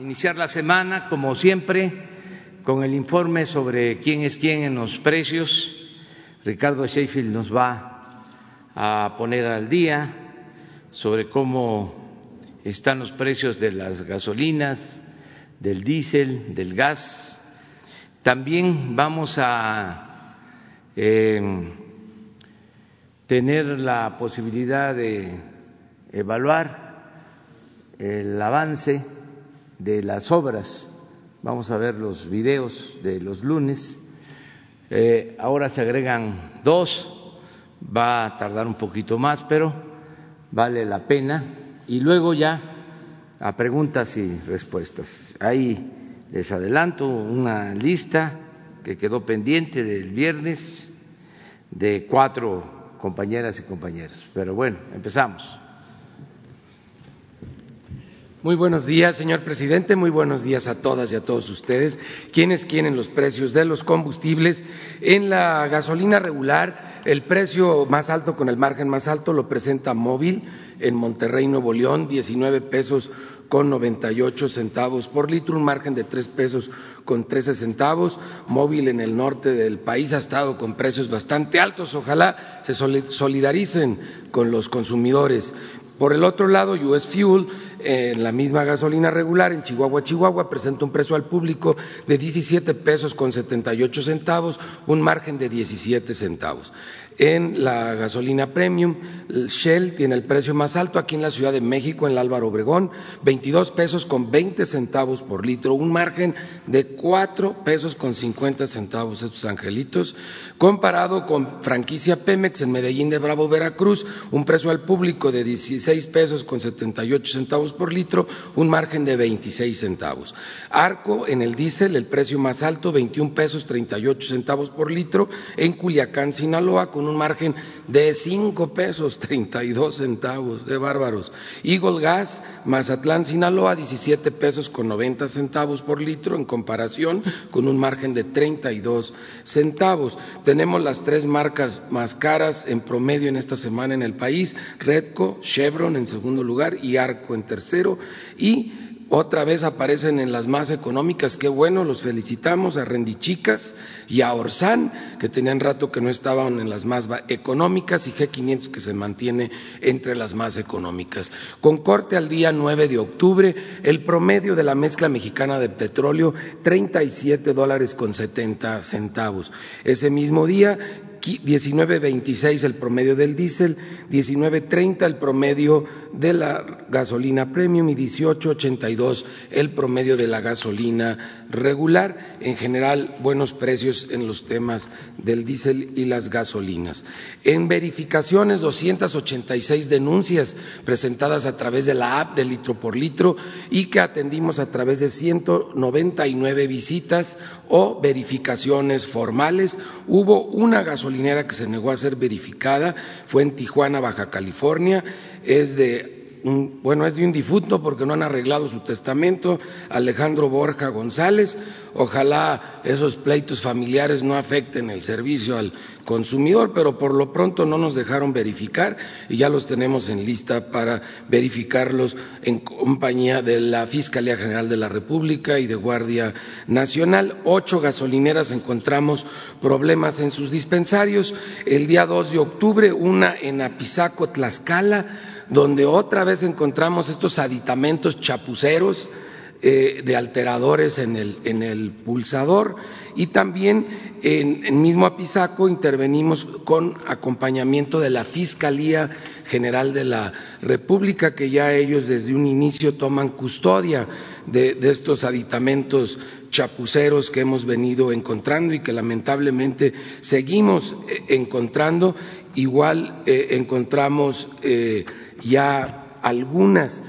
iniciar la semana, como siempre, con el informe sobre quién es quién en los precios. Ricardo Sheffield nos va a poner al día sobre cómo están los precios de las gasolinas, del diésel, del gas. También vamos a eh, tener la posibilidad de evaluar el avance de las obras. Vamos a ver los videos de los lunes. Eh, ahora se agregan dos, va a tardar un poquito más, pero vale la pena. Y luego ya a preguntas y respuestas. Ahí les adelanto una lista que quedó pendiente del viernes de cuatro compañeras y compañeros. Pero bueno, empezamos. Muy buenos días, señor presidente. Muy buenos días a todas y a todos ustedes. Quienes quieren los precios de los combustibles en la gasolina regular, el precio más alto con el margen más alto lo presenta Móvil en Monterrey, Nuevo León, 19 pesos con 98 centavos por litro, un margen de tres pesos con 13 centavos. Móvil en el norte del país ha estado con precios bastante altos. Ojalá se solidaricen con los consumidores. Por el otro lado, US Fuel, en la misma gasolina regular en Chihuahua, Chihuahua, presenta un precio al público de 17 pesos con 78 centavos, un margen de 17 centavos. En la gasolina premium, Shell tiene el precio más alto aquí en la Ciudad de México, en el Álvaro Obregón, 22 pesos con 20 centavos por litro, un margen de 4 pesos con 50 centavos estos angelitos, comparado con franquicia Pemex en Medellín de Bravo, Veracruz, un precio al público de 16 pesos con 78 centavos por litro, un margen de 26 centavos. Arco en el diésel, el precio más alto, 21 pesos 38 centavos por litro, en Culiacán, Sinaloa, con un margen de cinco pesos treinta y dos centavos, de bárbaros. Eagle Gas, Mazatlán, Sinaloa, 17 pesos con 90 centavos por litro en comparación con un margen de 32 centavos. Tenemos las tres marcas más caras en promedio en esta semana en el país, Redco, Chevron en segundo lugar y Arco en tercero y otra vez aparecen en las más económicas, qué bueno, los felicitamos a Rendichicas y a Orsan, que tenían rato que no estaban en las más económicas, y G500 que se mantiene entre las más económicas. Con corte al día 9 de octubre, el promedio de la mezcla mexicana de petróleo, 37 dólares con 70 centavos. Ese mismo día, 19.26 el promedio del diésel, 19.30 el promedio de la gasolina premium y 18.82 el promedio de la gasolina regular. En general, buenos precios en los temas del diésel y las gasolinas. En verificaciones, 286 denuncias presentadas a través de la app de litro por litro y que atendimos a través de 199 visitas o verificaciones formales. Hubo una gasolina gasolinera que se negó a ser verificada fue en Tijuana, Baja California, es de bueno, es de un difunto porque no han arreglado su testamento, Alejandro Borja González. Ojalá esos pleitos familiares no afecten el servicio al consumidor, pero por lo pronto no nos dejaron verificar y ya los tenemos en lista para verificarlos en compañía de la Fiscalía General de la República y de Guardia Nacional. Ocho gasolineras encontramos problemas en sus dispensarios. El día 2 de octubre, una en Apizaco, Tlaxcala, donde otra vez encontramos estos aditamentos chapuceros eh, de alteradores en el, en el, pulsador y también en, el mismo Apizaco intervenimos con acompañamiento de la Fiscalía General de la República, que ya ellos desde un inicio toman custodia de, estos aditamentos chapuceros que hemos venido encontrando y que lamentablemente seguimos eh, encontrando. Igual eh, encontramos ya algunas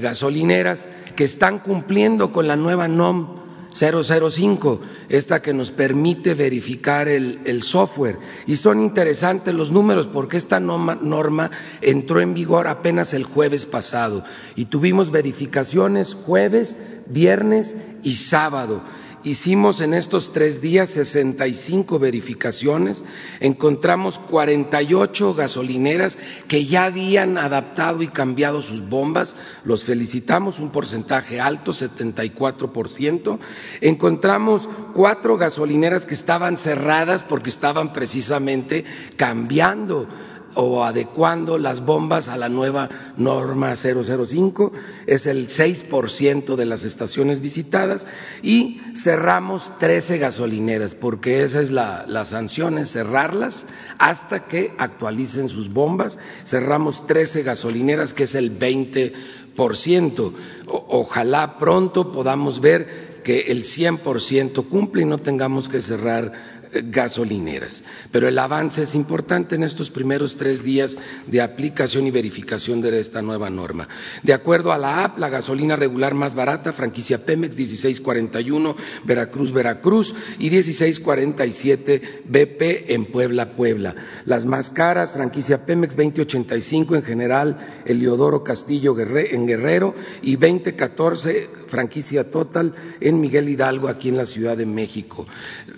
gasolineras que están cumpliendo con la nueva NOM 005, esta que nos permite verificar el, software. Y son interesantes los números porque esta norma, entró en vigor apenas el jueves pasado y tuvimos verificaciones jueves, viernes y sábado Hicimos en estos tres días 65 verificaciones, encontramos 48 gasolineras que ya habían adaptado y cambiado sus bombas, los felicitamos, un porcentaje alto, 74%. Encontramos cuatro gasolineras que estaban cerradas porque estaban precisamente cambiando o adecuando las bombas a la nueva norma 005, es el 6% de las estaciones visitadas y cerramos 13 gasolineras, porque esa es la, la sanción, cerrarlas hasta que actualicen sus bombas. Cerramos 13 gasolineras, que es el 20%. ojalá pronto podamos ver que el 100% cumple y no tengamos que cerrar gasolineras. Pero el avance es importante en estos primeros tres días de aplicación y verificación de esta nueva norma. De acuerdo a la AP, la gasolina regular más barata, franquicia Pemex 1641, Veracruz, Veracruz y 1647 BP en Puebla, Puebla. Las más caras, franquicia Pemex 2085 en general, Eliodoro Castillo en Guerrero y 2014 franquicia Total en Miguel Hidalgo, aquí en la Ciudad de México.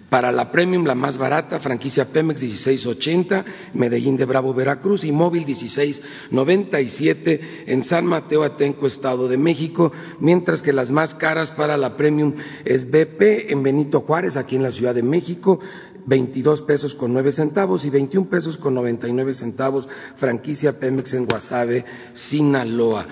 Para la Premium, la más barata, franquicia Pemex 1680, Medellín de Bravo, Veracruz, y Móvil 1697 en San Mateo Atenco, Estado de México, mientras que las más caras para la Premium es BP en Benito Juárez, aquí en la Ciudad de México, 22 pesos con 9 centavos y 21 pesos con 99 centavos, franquicia Pemex en Guasave, Sinaloa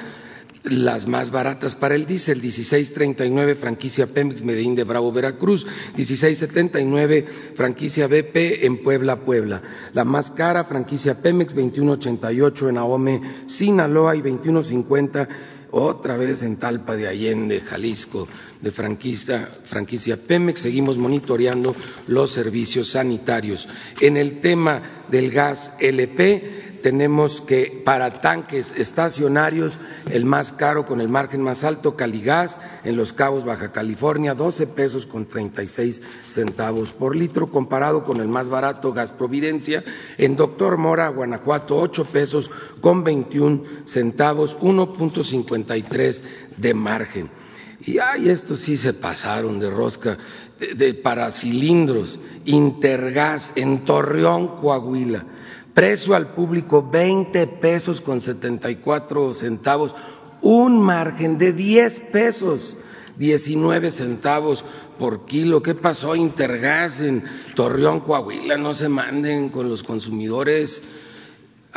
las más baratas para el diésel, 1639 franquicia Pemex Medellín de Bravo Veracruz, 1679 franquicia BP en Puebla Puebla. La más cara franquicia Pemex 2188 en Ahome Sinaloa y 2150 otra vez en Talpa de Allende, Jalisco, de franquicia, franquicia Pemex. Seguimos monitoreando los servicios sanitarios. En el tema del gas LP, tenemos que para tanques estacionarios, el más caro con el margen más alto, Caligas, en Los Cabos, Baja California, 12 pesos con 36 centavos por litro, comparado con el más barato, Gas Providencia, en Doctor Mora, Guanajuato, 8 pesos con 21 centavos, 1.53 de margen. Y ay, estos sí se pasaron de rosca, de, de para cilindros, Intergas en Torreón, Coahuila precio al público 20 pesos con 74 centavos, un margen de 10 pesos, 19 centavos por kilo. ¿Qué pasó Intergas en Torreón, Coahuila? No se manden con los consumidores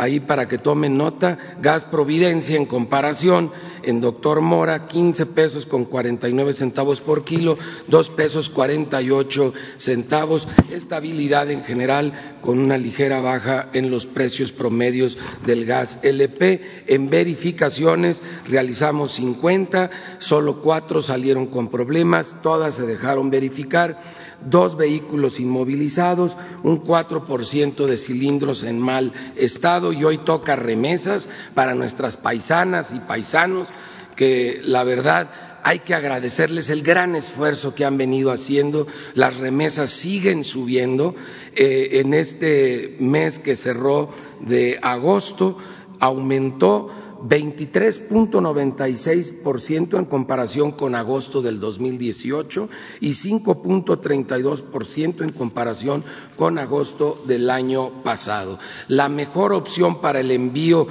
ahí para que tomen nota, gas Providencia en comparación, en Doctor Mora, 15 pesos con 49 centavos por kilo, 2 pesos 48 centavos, estabilidad en general con una ligera baja en los precios promedios del gas LP. En verificaciones realizamos 50, solo cuatro salieron con problemas, todas se dejaron verificar dos vehículos inmovilizados, un 4% de cilindros en mal estado y hoy toca remesas para nuestras paisanas y paisanos que la verdad hay que agradecerles el gran esfuerzo que han venido haciendo. Las remesas siguen subiendo. Eh, en este mes que cerró de agosto aumentó 23.96% en comparación con agosto del 2018 y 5.32% en comparación con agosto del año pasado. La mejor opción para el envío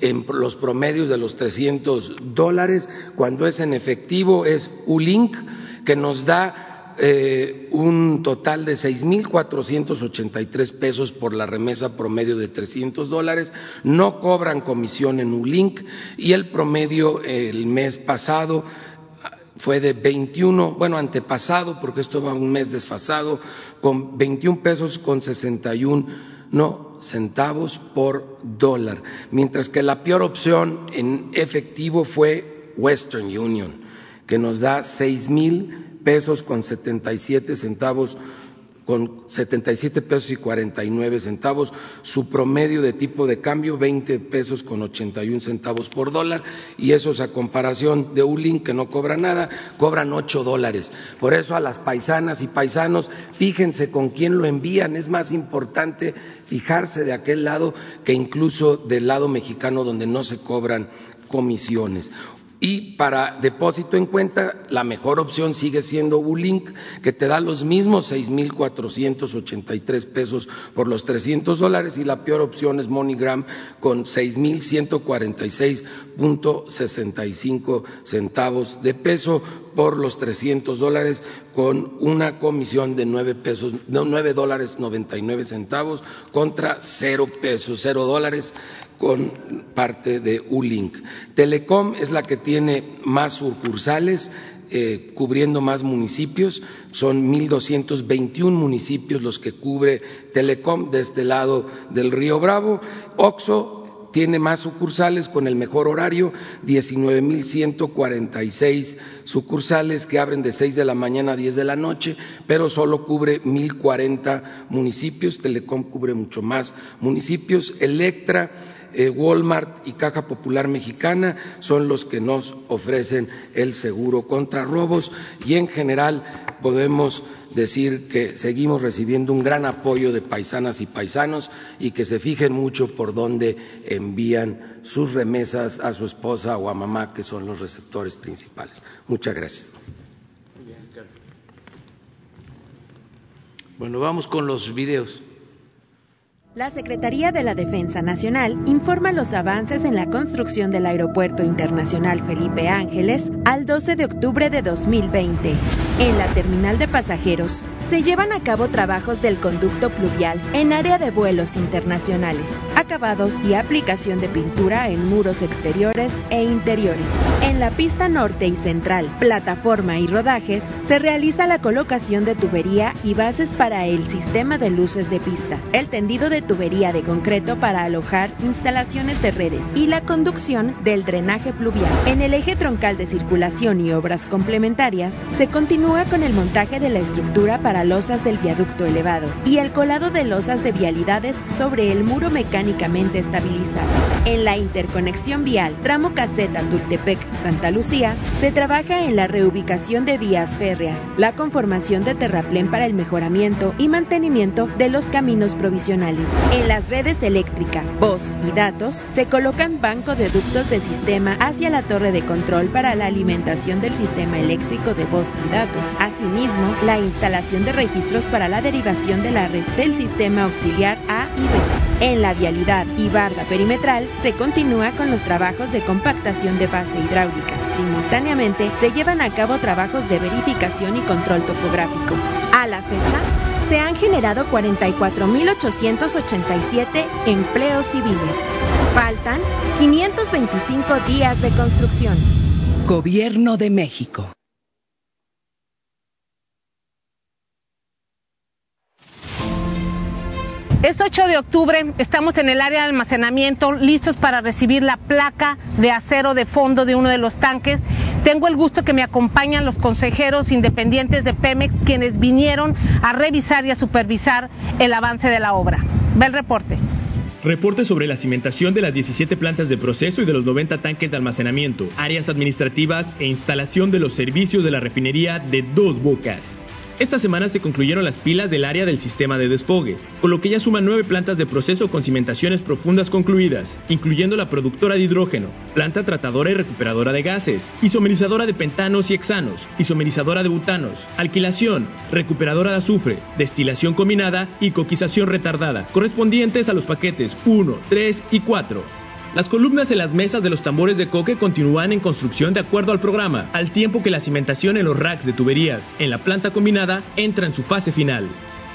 en los promedios de los 300 dólares cuando es en efectivo es ULINK, que nos da eh, un total de 6.483 pesos por la remesa promedio de 300 dólares, no cobran comisión en ULINK y el promedio el mes pasado fue de 21, bueno, antepasado, porque esto va un mes desfasado, con 21 pesos con 61 no, centavos por dólar, mientras que la peor opción en efectivo fue Western Union, que nos da seis mil pesos con 77 centavos con 77 pesos y 49 centavos, su promedio de tipo de cambio 20 pesos con 81 centavos por dólar y eso es a comparación de ULIN que no cobra nada, cobran 8 dólares. Por eso a las paisanas y paisanos, fíjense con quién lo envían, es más importante fijarse de aquel lado que incluso del lado mexicano donde no se cobran comisiones. Y para depósito en cuenta, la mejor opción sigue siendo Ulink, que te da los mismos 6.483 pesos por los 300 dólares, y la peor opción es MoneyGram con 6.146.65 centavos de peso por los 300 dólares, con una comisión de 9 pesos, no, 9 dólares 99 centavos contra cero pesos, cero dólares con parte de Ulink. Telecom es la que tiene más sucursales, eh, cubriendo más municipios. Son 1.221 municipios los que cubre Telecom de este lado del Río Bravo. Oxo tiene más sucursales con el mejor horario, 19.146 sucursales que abren de 6 de la mañana a 10 de la noche, pero solo cubre 1.040 municipios. Telecom cubre mucho más municipios. Electra Walmart y Caja Popular Mexicana son los que nos ofrecen el seguro contra robos y en general podemos decir que seguimos recibiendo un gran apoyo de paisanas y paisanos y que se fijen mucho por dónde envían sus remesas a su esposa o a mamá, que son los receptores principales. Muchas gracias. Bueno, vamos con los videos. La Secretaría de la Defensa Nacional informa los avances en la construcción del Aeropuerto Internacional Felipe Ángeles al 12 de octubre de 2020. En la terminal de pasajeros se llevan a cabo trabajos del conducto pluvial en área de vuelos internacionales, acabados y aplicación de pintura en muros exteriores e interiores. En la pista norte y central, plataforma y rodajes, se realiza la colocación de tubería y bases para el sistema de luces de pista, el tendido de tubería de concreto para alojar instalaciones de redes y la conducción del drenaje pluvial. En el eje troncal de circulación y obras complementarias, se continúa con el montaje de la estructura para losas del viaducto elevado y el colado de losas de vialidades sobre el muro mecánicamente estabilizado. En la interconexión vial tramo caseta Tultepec-Santa Lucía, se trabaja en la reubicación de vías férreas, la conformación de terraplén para el mejoramiento y mantenimiento de los caminos provisionales. En las redes eléctrica, voz y datos se colocan banco de ductos de sistema hacia la torre de control para la alimentación del sistema eléctrico de voz y datos. Asimismo, la instalación de registros para la derivación de la red del sistema auxiliar A y B. En la vialidad y barda perimetral se continúa con los trabajos de compactación de base hidráulica. Simultáneamente se llevan a cabo trabajos de verificación y control topográfico. A la fecha, se han generado 44.887 empleos civiles. Faltan 525 días de construcción. Gobierno de México. Es 8 de octubre, estamos en el área de almacenamiento, listos para recibir la placa de acero de fondo de uno de los tanques. Tengo el gusto que me acompañan los consejeros independientes de Pemex, quienes vinieron a revisar y a supervisar el avance de la obra. Ve el reporte. Reporte sobre la cimentación de las 17 plantas de proceso y de los 90 tanques de almacenamiento, áreas administrativas e instalación de los servicios de la refinería de Dos Bocas. Esta semana se concluyeron las pilas del área del sistema de desfogue, con lo que ya suman nueve plantas de proceso con cimentaciones profundas concluidas, incluyendo la productora de hidrógeno, planta tratadora y recuperadora de gases, isomerizadora de pentanos y hexanos, isomerizadora de butanos, alquilación, recuperadora de azufre, destilación combinada y coquización retardada, correspondientes a los paquetes 1, 3 y 4. Las columnas en las mesas de los tambores de coque continúan en construcción de acuerdo al programa, al tiempo que la cimentación en los racks de tuberías en la planta combinada entra en su fase final.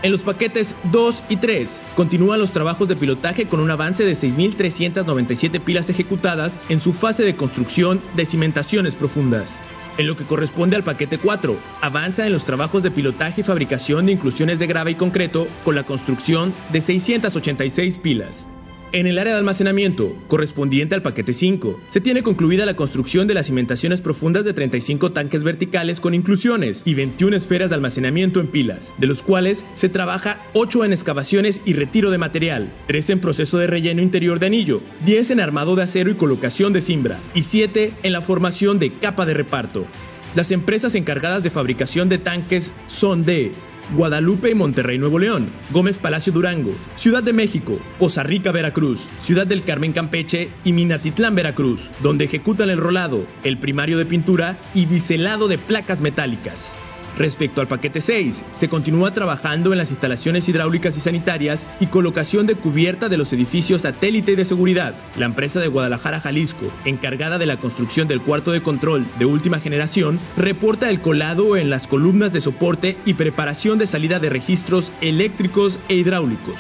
En los paquetes 2 y 3 continúan los trabajos de pilotaje con un avance de 6.397 pilas ejecutadas en su fase de construcción de cimentaciones profundas. En lo que corresponde al paquete 4, avanza en los trabajos de pilotaje y fabricación de inclusiones de grava y concreto con la construcción de 686 pilas. En el área de almacenamiento, correspondiente al paquete 5, se tiene concluida la construcción de las cimentaciones profundas de 35 tanques verticales con inclusiones y 21 esferas de almacenamiento en pilas, de los cuales se trabaja 8 en excavaciones y retiro de material, 3 en proceso de relleno interior de anillo, 10 en armado de acero y colocación de cimbra, y 7 en la formación de capa de reparto. Las empresas encargadas de fabricación de tanques son de Guadalupe y Monterrey, Nuevo León, Gómez Palacio Durango, Ciudad de México, Poza Rica, Veracruz, Ciudad del Carmen Campeche y Minatitlán, Veracruz, donde ejecutan el rolado, el primario de pintura y biselado de placas metálicas. Respecto al paquete 6, se continúa trabajando en las instalaciones hidráulicas y sanitarias y colocación de cubierta de los edificios satélite y de seguridad. La empresa de Guadalajara, Jalisco, encargada de la construcción del cuarto de control de última generación, reporta el colado en las columnas de soporte y preparación de salida de registros eléctricos e hidráulicos.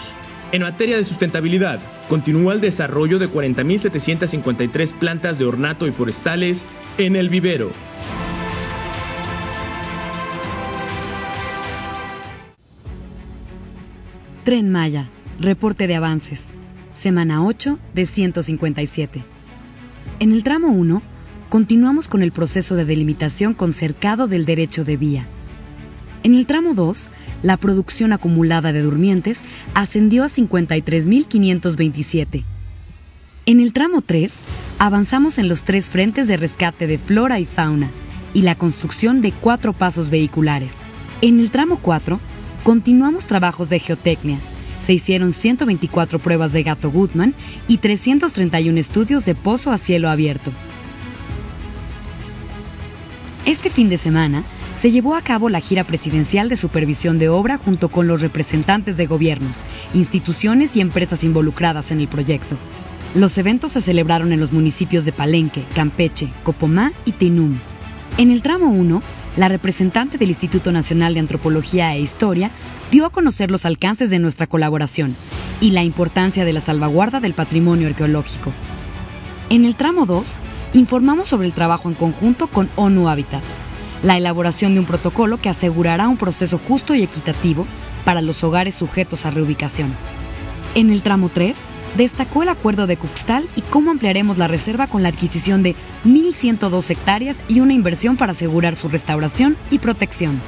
En materia de sustentabilidad, continúa el desarrollo de 40.753 plantas de ornato y forestales en el vivero. Tren Maya, reporte de avances. Semana 8 de 157. En el tramo 1, continuamos con el proceso de delimitación con cercado del derecho de vía. En el tramo 2, la producción acumulada de durmientes ascendió a 53.527. En el tramo 3, avanzamos en los tres frentes de rescate de flora y fauna y la construcción de cuatro pasos vehiculares. En el tramo 4, Continuamos trabajos de geotecnia. Se hicieron 124 pruebas de gato Goodman y 331 estudios de pozo a cielo abierto. Este fin de semana se llevó a cabo la gira presidencial de supervisión de obra junto con los representantes de gobiernos, instituciones y empresas involucradas en el proyecto. Los eventos se celebraron en los municipios de Palenque, Campeche, Copomá y Tinum. En el tramo 1 la representante del Instituto Nacional de Antropología e Historia dio a conocer los alcances de nuestra colaboración y la importancia de la salvaguarda del patrimonio arqueológico. En el tramo 2, informamos sobre el trabajo en conjunto con ONU Habitat, la elaboración de un protocolo que asegurará un proceso justo y equitativo para los hogares sujetos a reubicación. En el tramo 3, destacó el acuerdo de Cuxtal y cómo ampliaremos la reserva con la adquisición de 1.102 hectáreas y una inversión para asegurar su restauración y protección.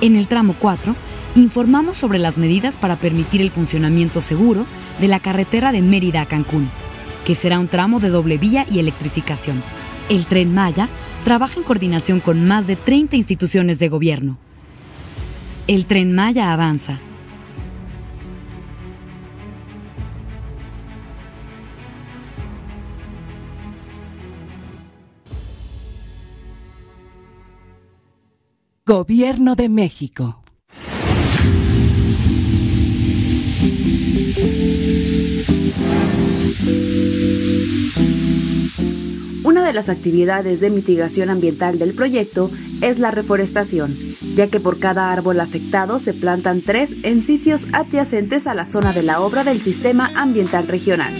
En el tramo 4, informamos sobre las medidas para permitir el funcionamiento seguro de la carretera de Mérida a Cancún, que será un tramo de doble vía y electrificación. El tren Maya trabaja en coordinación con más de 30 instituciones de gobierno. El tren Maya avanza Gobierno de México. Una de las actividades de mitigación ambiental del proyecto es la reforestación, ya que por cada árbol afectado se plantan tres en sitios adyacentes a la zona de la obra del Sistema Ambiental Regional.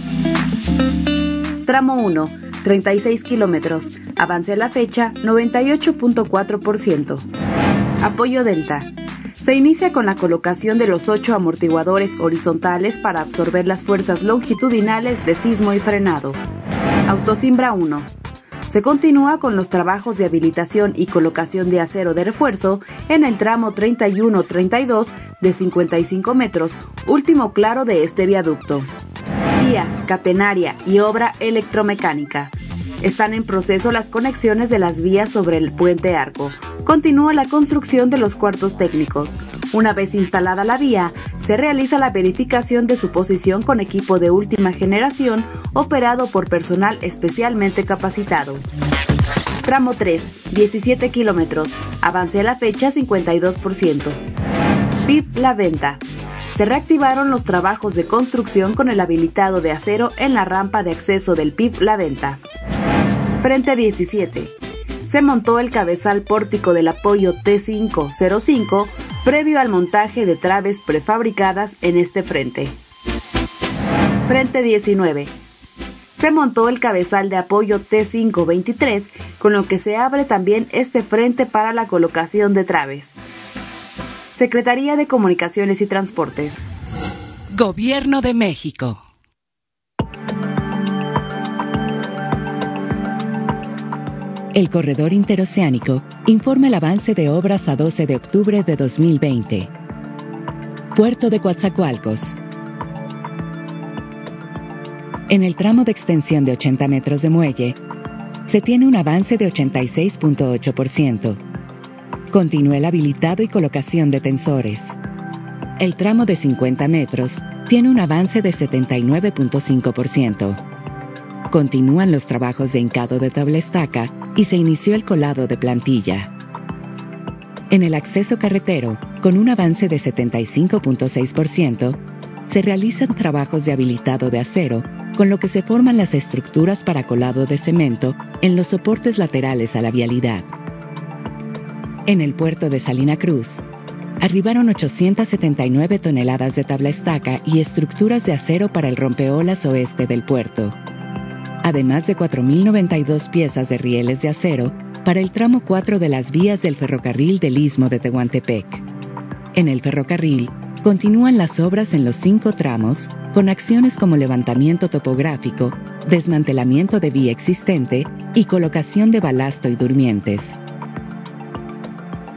Tramo 1 36 kilómetros. Avance la fecha 98.4%. Apoyo Delta. Se inicia con la colocación de los ocho amortiguadores horizontales para absorber las fuerzas longitudinales de sismo y frenado. Autosimbra 1. Se continúa con los trabajos de habilitación y colocación de acero de refuerzo en el tramo 31-32 de 55 metros, último claro de este viaducto catenaria y obra electromecánica. Están en proceso las conexiones de las vías sobre el puente arco. Continúa la construcción de los cuartos técnicos. Una vez instalada la vía, se realiza la verificación de su posición con equipo de última generación operado por personal especialmente capacitado. Tramo 3, 17 kilómetros. Avance a la fecha 52%. PIB La Venta se reactivaron los trabajos de construcción con el habilitado de acero en la rampa de acceso del PIB La Venta. Frente 17. Se montó el cabezal pórtico del apoyo T505 previo al montaje de traves prefabricadas en este frente. Frente 19. Se montó el cabezal de apoyo T523, con lo que se abre también este frente para la colocación de traves. Secretaría de Comunicaciones y Transportes. Gobierno de México. El Corredor Interoceánico informa el avance de obras a 12 de octubre de 2020. Puerto de Coatzacoalcos. En el tramo de extensión de 80 metros de muelle, se tiene un avance de 86.8%. Continúa el habilitado y colocación de tensores. El tramo de 50 metros tiene un avance de 79.5%. Continúan los trabajos de hincado de tabla estaca y se inició el colado de plantilla. En el acceso carretero, con un avance de 75.6%, se realizan trabajos de habilitado de acero, con lo que se forman las estructuras para colado de cemento en los soportes laterales a la vialidad. En el puerto de Salina Cruz, arribaron 879 toneladas de tabla estaca y estructuras de acero para el rompeolas oeste del puerto, además de 4.092 piezas de rieles de acero para el tramo 4 de las vías del ferrocarril del Istmo de Tehuantepec. En el ferrocarril, continúan las obras en los cinco tramos con acciones como levantamiento topográfico, desmantelamiento de vía existente y colocación de balasto y durmientes.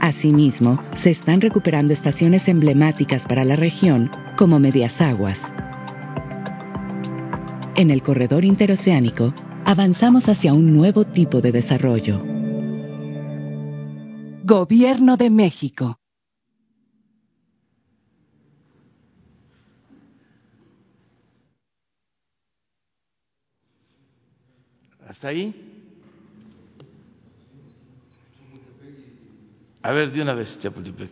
Asimismo, se están recuperando estaciones emblemáticas para la región, como Medias Aguas. En el corredor interoceánico, avanzamos hacia un nuevo tipo de desarrollo. Gobierno de México. ¿Hasta ahí? A ver, de una vez, Chapultepec.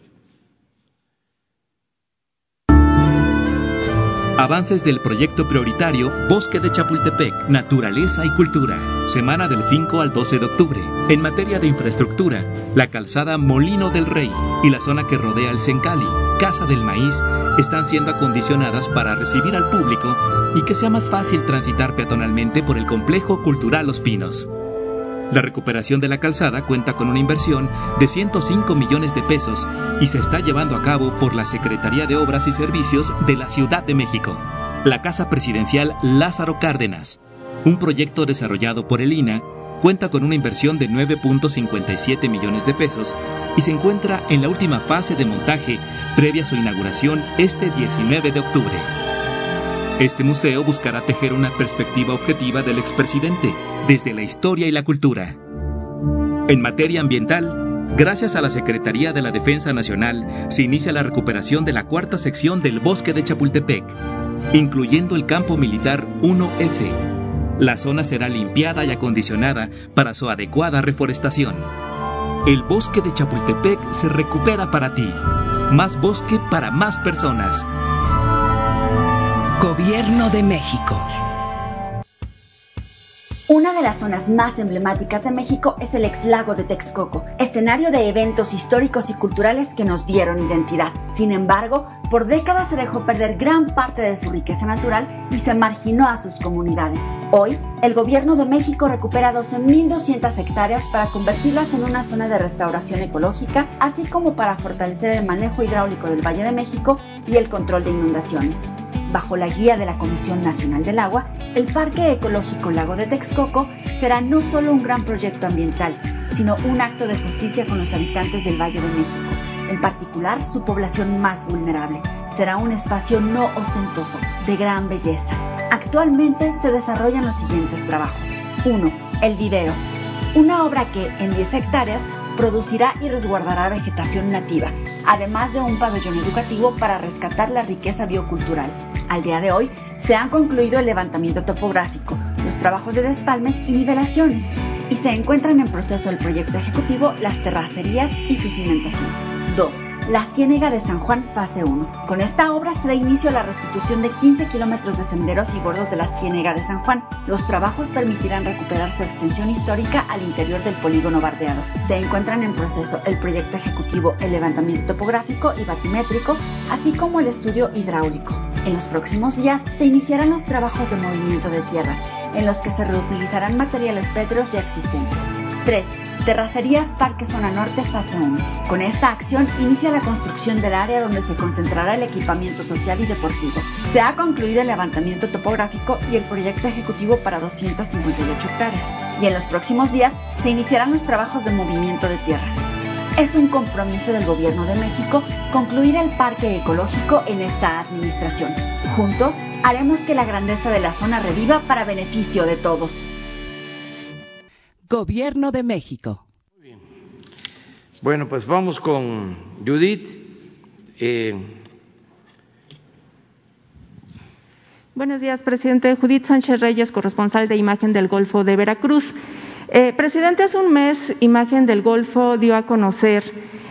Avances del proyecto prioritario Bosque de Chapultepec, Naturaleza y Cultura. Semana del 5 al 12 de octubre. En materia de infraestructura, la calzada Molino del Rey y la zona que rodea el Sencali, Casa del Maíz, están siendo acondicionadas para recibir al público y que sea más fácil transitar peatonalmente por el complejo cultural Los Pinos. La recuperación de la calzada cuenta con una inversión de 105 millones de pesos y se está llevando a cabo por la Secretaría de Obras y Servicios de la Ciudad de México. La Casa Presidencial Lázaro Cárdenas, un proyecto desarrollado por el INA, cuenta con una inversión de 9.57 millones de pesos y se encuentra en la última fase de montaje previa a su inauguración este 19 de octubre. Este museo buscará tejer una perspectiva objetiva del expresidente desde la historia y la cultura. En materia ambiental, gracias a la Secretaría de la Defensa Nacional, se inicia la recuperación de la cuarta sección del bosque de Chapultepec, incluyendo el campo militar 1F. La zona será limpiada y acondicionada para su adecuada reforestación. El bosque de Chapultepec se recupera para ti. Más bosque para más personas. Gobierno de México. Una de las zonas más emblemáticas de México es el ex lago de Texcoco, escenario de eventos históricos y culturales que nos dieron identidad. Sin embargo, por décadas se dejó perder gran parte de su riqueza natural y se marginó a sus comunidades. Hoy, el gobierno de México recupera 12.200 hectáreas para convertirlas en una zona de restauración ecológica, así como para fortalecer el manejo hidráulico del Valle de México y el control de inundaciones bajo la guía de la Comisión Nacional del Agua, el Parque Ecológico Lago de Texcoco será no solo un gran proyecto ambiental, sino un acto de justicia con los habitantes del Valle de México, en particular su población más vulnerable. Será un espacio no ostentoso, de gran belleza. Actualmente se desarrollan los siguientes trabajos. 1. El vivero. Una obra que, en 10 hectáreas, producirá y resguardará vegetación nativa, además de un pabellón educativo para rescatar la riqueza biocultural. Al día de hoy se han concluido el levantamiento topográfico, los trabajos de despalmes y nivelaciones, y se encuentran en proceso el proyecto ejecutivo, las terracerías y su cimentación. 2 la Ciénega de San Juan, fase 1. Con esta obra se da inicio a la restitución de 15 kilómetros de senderos y bordos de la Ciénega de San Juan. Los trabajos permitirán recuperar su extensión histórica al interior del polígono bardeado. Se encuentran en proceso el proyecto ejecutivo, el levantamiento topográfico y batimétrico, así como el estudio hidráulico. En los próximos días se iniciarán los trabajos de movimiento de tierras, en los que se reutilizarán materiales pétreos ya existentes. 3. Terracerías Parque Zona Norte Fase 1. Con esta acción inicia la construcción del área donde se concentrará el equipamiento social y deportivo. Se ha concluido el levantamiento topográfico y el proyecto ejecutivo para 258 hectáreas. Y en los próximos días se iniciarán los trabajos de movimiento de tierra. Es un compromiso del Gobierno de México concluir el parque ecológico en esta administración. Juntos haremos que la grandeza de la zona reviva para beneficio de todos. Gobierno de México. Bueno, pues vamos con Judith. Eh... Buenos días, presidente. Judith Sánchez Reyes, corresponsal de Imagen del Golfo de Veracruz. Eh, presidente, hace un mes Imagen del Golfo dio a conocer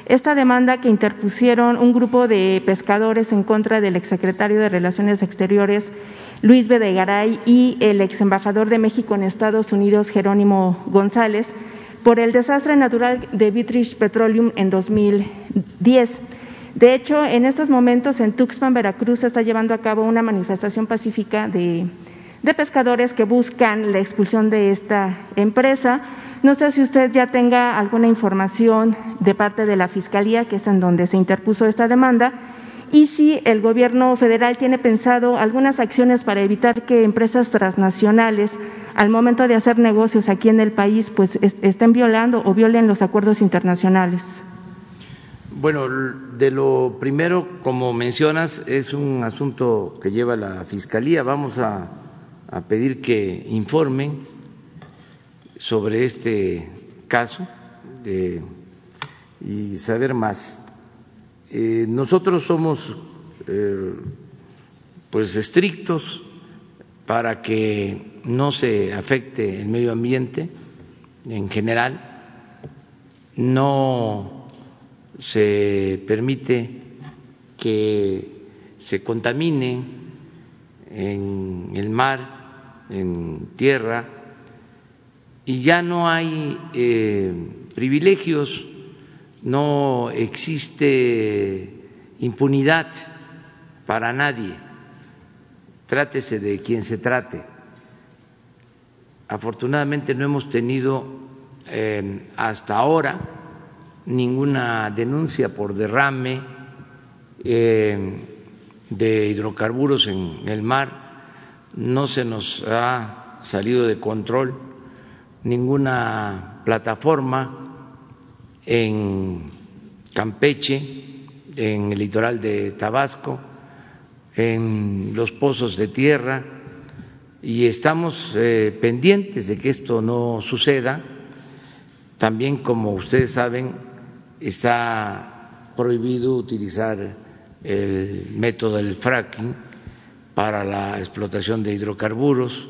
esta demanda que interpusieron un grupo de pescadores en contra del exsecretario de Relaciones Exteriores, Luis Bedegaray, y el ex embajador de México en Estados Unidos, Jerónimo González, por el desastre natural de Vitrich Petroleum en 2010. De hecho, en estos momentos en Tuxpan, Veracruz, se está llevando a cabo una manifestación pacífica de, pescadores que buscan la expulsión de esta empresa. No sé si usted ya tenga alguna información de parte de la Fiscalía, que es en donde se interpuso esta demanda, y si el Gobierno federal tiene pensado algunas acciones para evitar que empresas transnacionales, al momento de hacer negocios aquí en el país, pues estén violando o violen los acuerdos internacionales. Bueno, de lo primero, como mencionas, es un asunto que lleva la Fiscalía. Vamos a, pedir que informen sobre este caso y saber más. Eh, nosotros somos eh, pues estrictos para que no se afecte el medio ambiente en general, no se permite que se contamine en el mar, en tierra, y ya no hay eh, privilegios, no existe impunidad para nadie, trátese de quien se trate. Afortunadamente no hemos tenido eh, hasta ahora ninguna denuncia por derrame eh, de hidrocarburos en el mar, no se nos ha salido de control ninguna plataforma en Campeche, en el litoral de Tabasco, en los pozos de tierra, y estamos eh, pendientes de que esto no suceda. También, como ustedes saben, está prohibido utilizar el método del fracking para la explotación de hidrocarburos.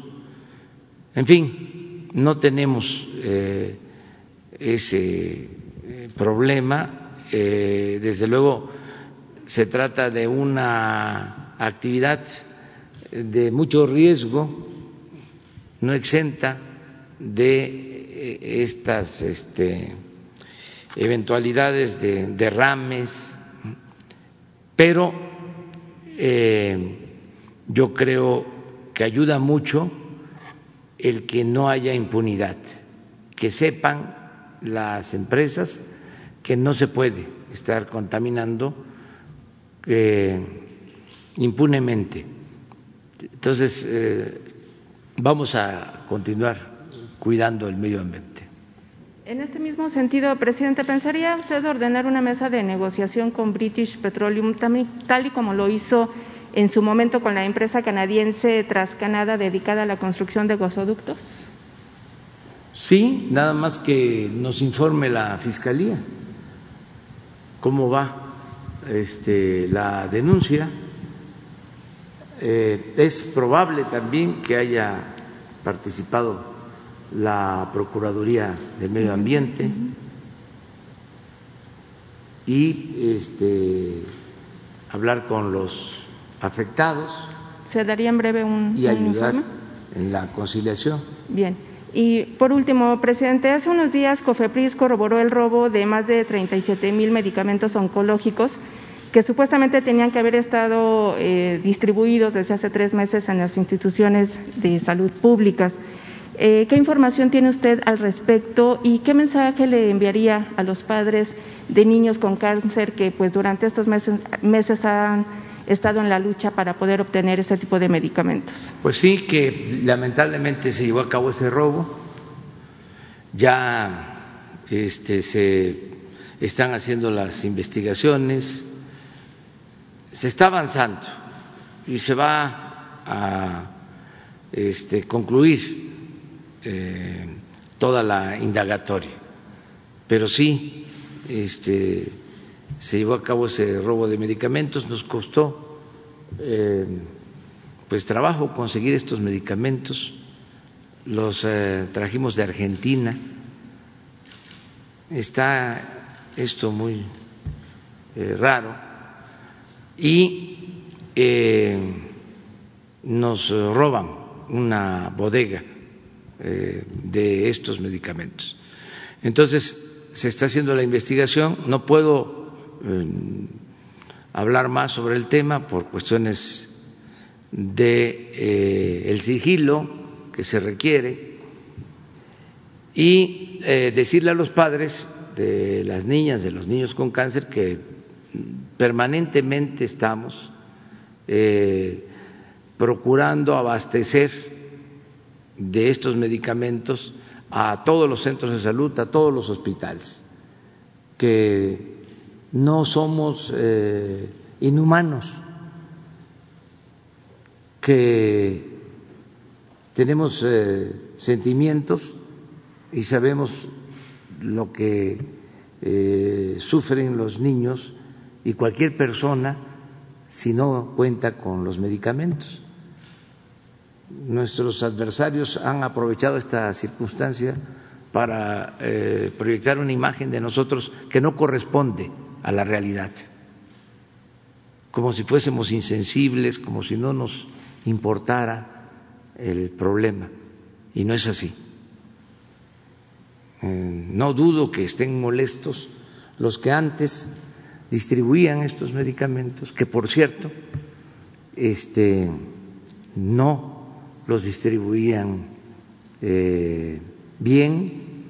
En fin, no tenemos eh, ese eh, problema. Eh, desde luego, se trata de una actividad de mucho riesgo, no exenta de estas este, eventualidades de derrames, pero yo creo que ayuda mucho el que no haya impunidad, que sepan las empresas que no se puede estar contaminando impunemente. Entonces, eh, vamos a continuar cuidando el medio ambiente. En este mismo sentido, presidente, ¿pensaría usted ordenar una mesa de negociación con British Petroleum, tal y como lo hizo en su momento con la empresa canadiense Trascanada dedicada a la construcción de gasoductos? Sí, nada más que nos informe la Fiscalía cómo va este, la denuncia. Eh, es probable también que haya participado la Procuraduría del Medio Ambiente y este, hablar con los afectados. ¿Se daría en breve un y ayudar en la conciliación. Bien. Y por último, presidente, hace unos días COFEPRIS corroboró el robo de más de 37 mil medicamentos oncológicos que supuestamente tenían que haber estado eh, distribuidos desde hace tres meses en las instituciones de salud públicas. Eh, ¿Qué información tiene usted al respecto y qué mensaje le enviaría a los padres de niños con cáncer que pues durante estos meses, meses han estado en la lucha para poder obtener ese tipo de medicamentos? Pues sí, que lamentablemente se llevó a cabo ese robo. Ya este, se están haciendo las investigaciones, se está avanzando y se va a este, concluir eh, toda la indagatoria. Pero sí, este, se llevó a cabo ese robo de medicamentos, nos costó eh, pues trabajo conseguir estos medicamentos, los eh, trajimos de Argentina, está esto muy eh, raro. Y nos roban una bodega de estos medicamentos. Entonces, se está haciendo la investigación, no puedo hablar más sobre el tema por cuestiones de eh, el sigilo que se requiere y eh, decirle a los padres de las niñas, de los niños con cáncer que permanentemente estamos eh, procurando abastecer de estos medicamentos a todos los centros de salud, a todos los hospitales, que no somos inhumanos que tenemos eh, sentimientos y sabemos lo que eh, sufren los niños y cualquier persona si no cuenta con los medicamentos. Nuestros adversarios han aprovechado esta circunstancia para eh, proyectar una imagen de nosotros que no corresponde a la realidad, como si fuésemos insensibles, como si no nos importara el problema y no es así. Eh, no dudo que estén molestos los que antes distribuían estos medicamentos, que por cierto, este, no los distribuían eh, bien,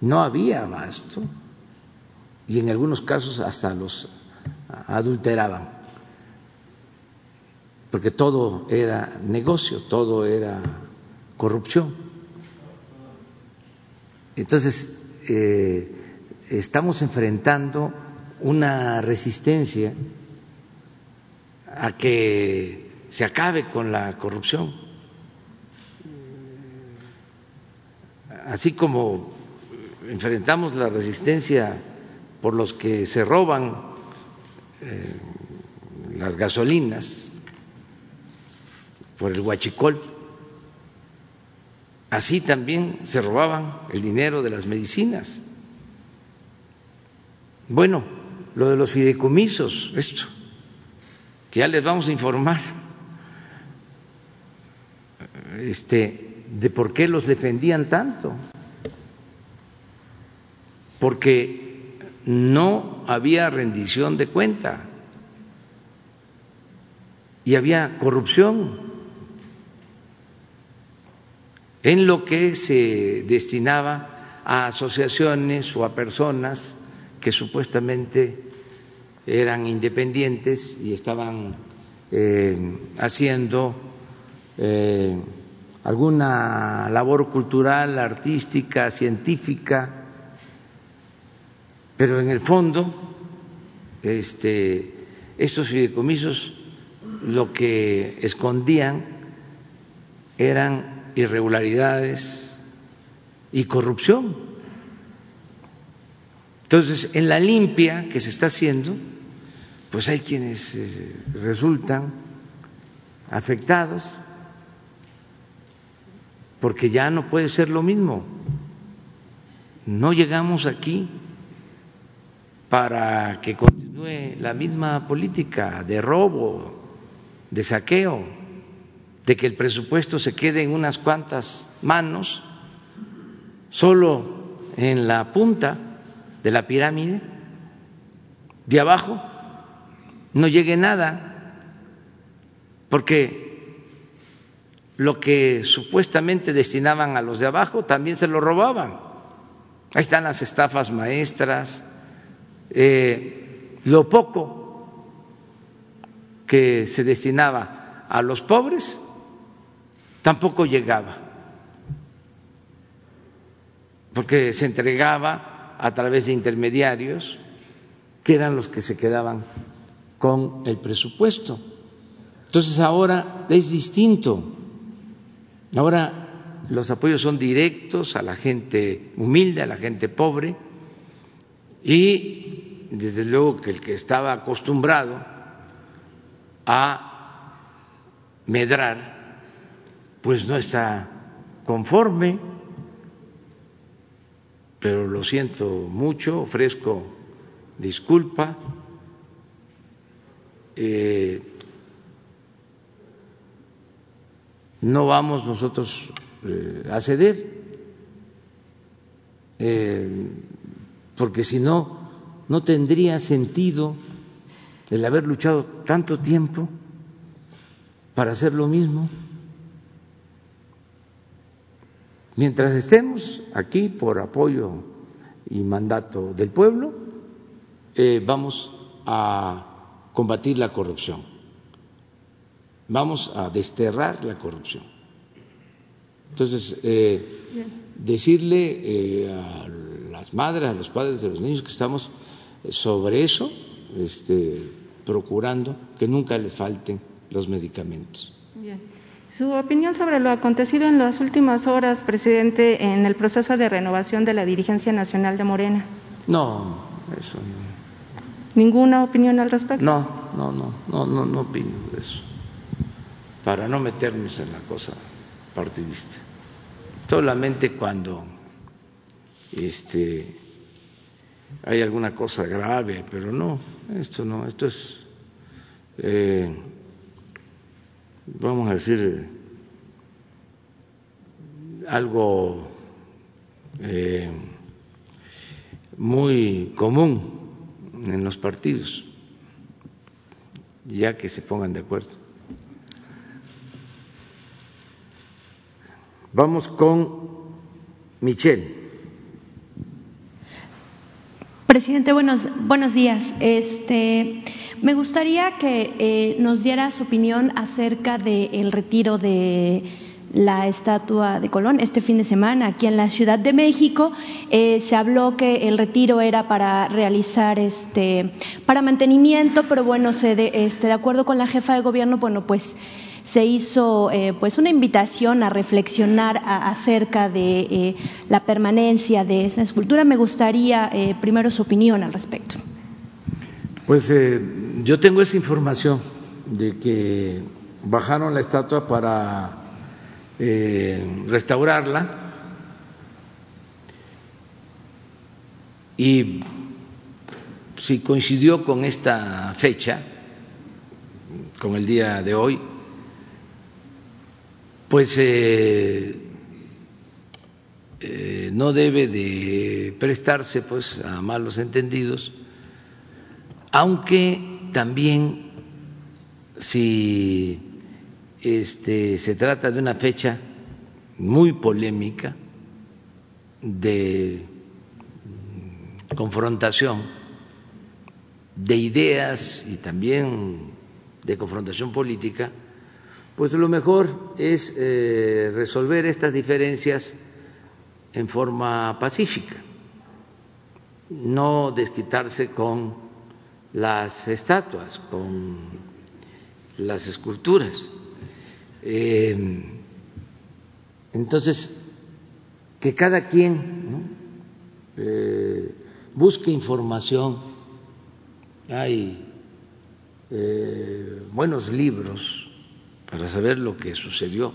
no había abasto y en algunos casos hasta los adulteraban porque todo era negocio, todo era corrupción. Entonces, eh, estamos enfrentando una resistencia a que se acabe con la corrupción. Así como enfrentamos la resistencia por los que se roban eh, las gasolinas, por el huachicol. Así también se robaban el dinero de las medicinas. Bueno, lo de los fideicomisos, esto, que ya les vamos a informar, este, de por qué los defendían tanto. Porque no había rendición de cuenta. Y había corrupción en lo que se destinaba a asociaciones o a personas que supuestamente eran independientes y estaban eh, haciendo eh, alguna labor cultural, artística, científica, pero en el fondo este, estos fideicomisos lo que escondían eran irregularidades y corrupción. Entonces, en la limpia que se está haciendo, pues hay quienes eh, resultan afectados porque ya no puede ser lo mismo. No llegamos aquí para que continúe la misma política de robo, de saqueo de que el presupuesto se quede en unas cuantas manos, solo en la punta de la pirámide, de abajo no llegue nada, porque lo que supuestamente destinaban a los de abajo también se lo robaban. Ahí están las estafas maestras, eh, lo poco que se destinaba a los pobres tampoco llegaba, porque se entregaba a través de intermediarios que eran los que se quedaban con el presupuesto. Entonces ahora es distinto. Ahora los apoyos son directos a la gente humilde, a la gente pobre y desde luego que el que estaba acostumbrado a Medrar pues no está conforme, pero lo siento mucho, ofrezco disculpa. Eh, no vamos nosotros eh, a ceder, eh, porque si no, no tendría sentido el haber luchado tanto tiempo para hacer lo mismo. Mientras estemos aquí por apoyo y mandato del pueblo, eh, vamos a combatir la corrupción, vamos a desterrar la corrupción. Entonces, eh, decirle eh, a las madres, a los padres de los niños que estamos sobre eso, este, procurando que nunca les falten los medicamentos. Su opinión sobre lo acontecido en las últimas horas, presidente, en el proceso de renovación de la dirigencia nacional de Morena. No, eso no. ¿Ninguna opinión al respecto? No, no, no, no, no, no opino de eso. Para no meternos en la cosa partidista. Solamente cuando este, hay alguna cosa grave, pero no, esto no, esto es. Eh, vamos a decir, algo eh, muy común en los partidos, ya que se pongan de acuerdo. Vamos con Michelle. Presidente, buenos, buenos días. Este, me gustaría que eh, nos diera su opinión acerca del retiro de la estatua de Colón este fin de semana aquí en la Ciudad de México. Eh, se habló que el retiro era para realizar este para mantenimiento, pero bueno, se de, este, de acuerdo con la jefa de gobierno, bueno, pues se hizo eh, pues una invitación a reflexionar acerca de eh, la permanencia de esa escultura. Me gustaría eh, primero su opinión al respecto. Pues yo tengo esa información de que bajaron la estatua para restaurarla y si coincidió con esta fecha, con el día de hoy, pues eh, eh, no debe de prestarse pues a malos entendidos, aunque también si este, se trata de una fecha muy polémica de confrontación de ideas y también de confrontación política, pues lo mejor es eh, resolver estas diferencias en forma pacífica, no desquitarse con las estatuas, con las esculturas. Eh, entonces, que cada quien eh, busque información, hay buenos libros para saber lo que sucedió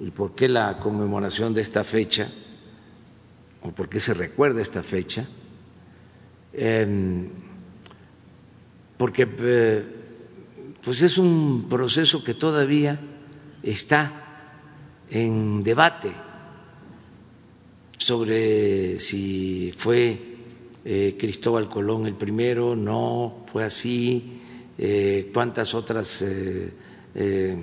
y por qué la conmemoración de esta fecha o por qué se recuerda esta fecha, em, porque eh, pues es un proceso que todavía está en debate sobre si fue eh, Cristóbal Colón el primero, no fue así, eh, cuántas otras eh,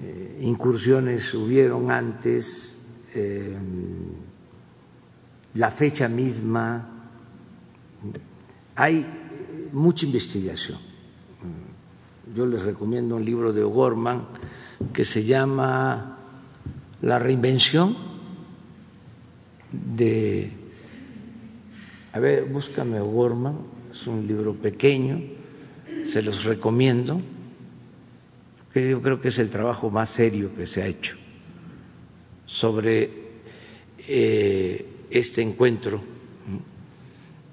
eh, incursiones hubieron antes, eh, la fecha misma, hay mucha investigación. Yo les recomiendo un libro de O'Gorman que se llama La reinvención de... A ver, búscame O'Gorman, es un libro pequeño, se los recomiendo yo creo que es el trabajo más serio que se ha hecho sobre eh, este encuentro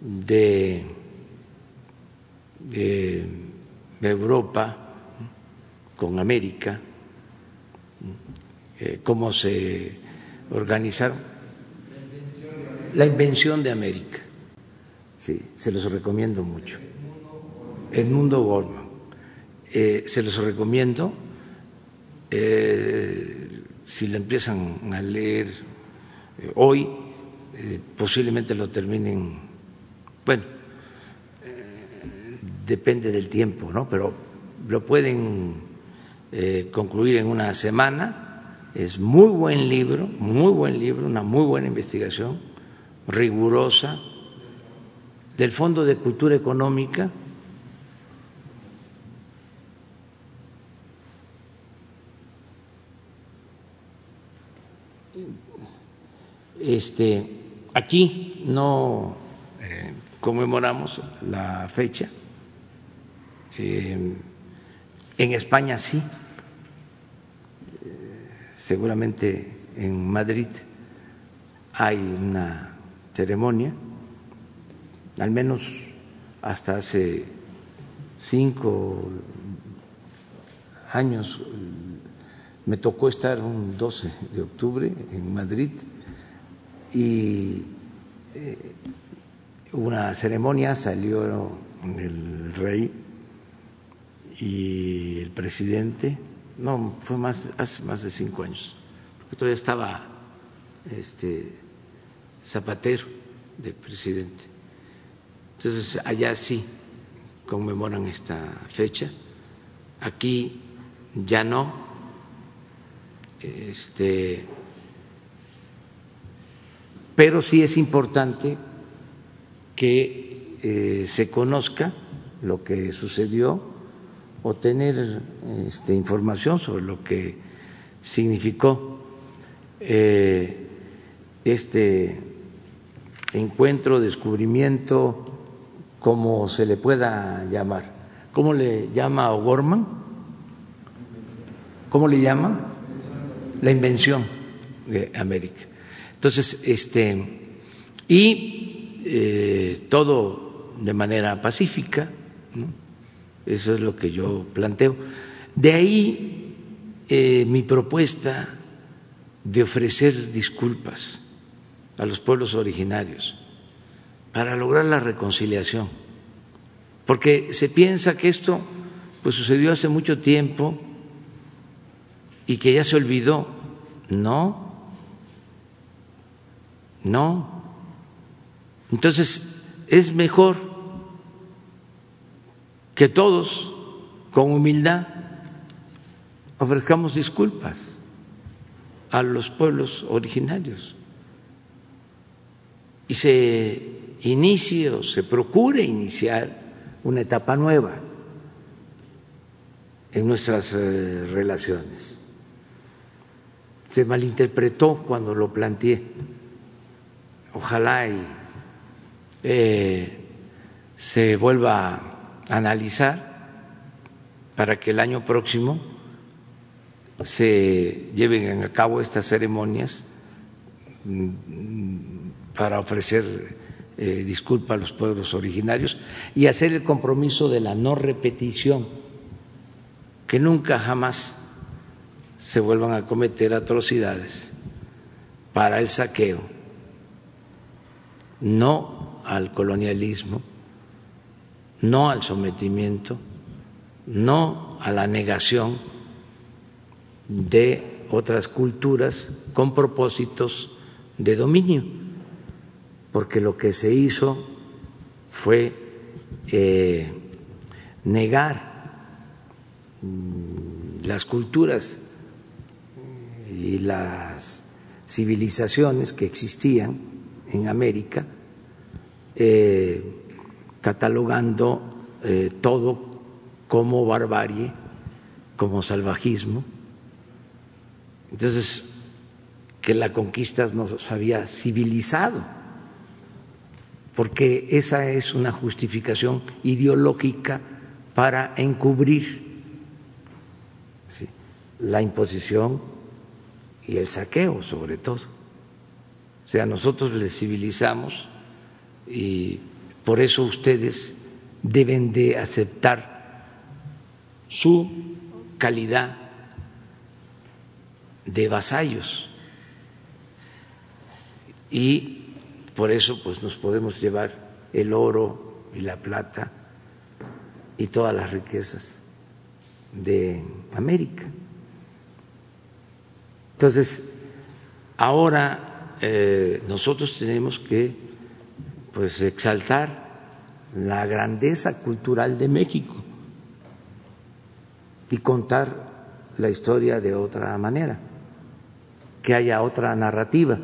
de, Europa con América, eh, cómo se organizaron. La invención de América. Sí, se los recomiendo mucho. Edmundo Goldman. Eh, se los recomiendo. Eh, si lo empiezan a leer eh, hoy, posiblemente lo terminen, bueno, depende del tiempo, ¿no? Pero lo pueden concluir en una semana. Es muy buen libro, muy buen libro, una muy buena investigación, rigurosa, del Fondo de Cultura Económica Este, aquí no eh, conmemoramos la fecha, eh, en España sí, eh, seguramente en Madrid hay una ceremonia, al menos hasta hace cinco años me tocó estar un 12 de octubre en Madrid y eh, una ceremonia salió el rey y el presidente, no, fue más, hace más de cinco años, porque todavía estaba este, Zapatero de presidente. Entonces, allá sí conmemoran esta fecha, aquí ya no. Este, pero sí es importante que eh, se conozca lo que sucedió o tener este, información sobre lo que significó eh, este encuentro, descubrimiento, como se le pueda llamar. ¿Cómo le llama O'Gorman? ¿Cómo le llama? La invención de América. Entonces, este, y eh, todo de manera pacífica, eso es lo que yo planteo. De ahí eh, mi propuesta de ofrecer disculpas a los pueblos originarios para lograr la reconciliación, porque se piensa que esto pues sucedió hace mucho tiempo y que ya se olvidó. No, no. Entonces, es mejor que todos, con humildad, ofrezcamos disculpas a los pueblos originarios y se inicie o se procure iniciar una etapa nueva en nuestras eh, relaciones. Se malinterpretó cuando lo planteé ojalá y eh, se vuelva a analizar para que el año próximo se lleven a cabo estas ceremonias mm, para ofrecer eh, disculpas a los pueblos originarios y hacer el compromiso de la no repetición, que nunca jamás se vuelvan a cometer atrocidades para el saqueo no al colonialismo, no al sometimiento, no a la negación de otras culturas con propósitos de dominio, porque lo que se hizo fue eh, negar mm, las culturas y las civilizaciones que existían en América, eh, catalogando eh, todo como barbarie, como salvajismo. Entonces, que la conquista nos había civilizado, porque esa es una justificación ideológica para encubrir la imposición y el saqueo, sobre todo. Sea, nosotros les civilizamos y por eso ustedes deben de aceptar su calidad de vasallos y por eso pues nos podemos llevar el oro y la plata y todas las riquezas de América. Entonces, ahora eh, nosotros tenemos que pues exaltar la grandeza cultural de México y contar la historia de otra manera, que haya otra narrativa,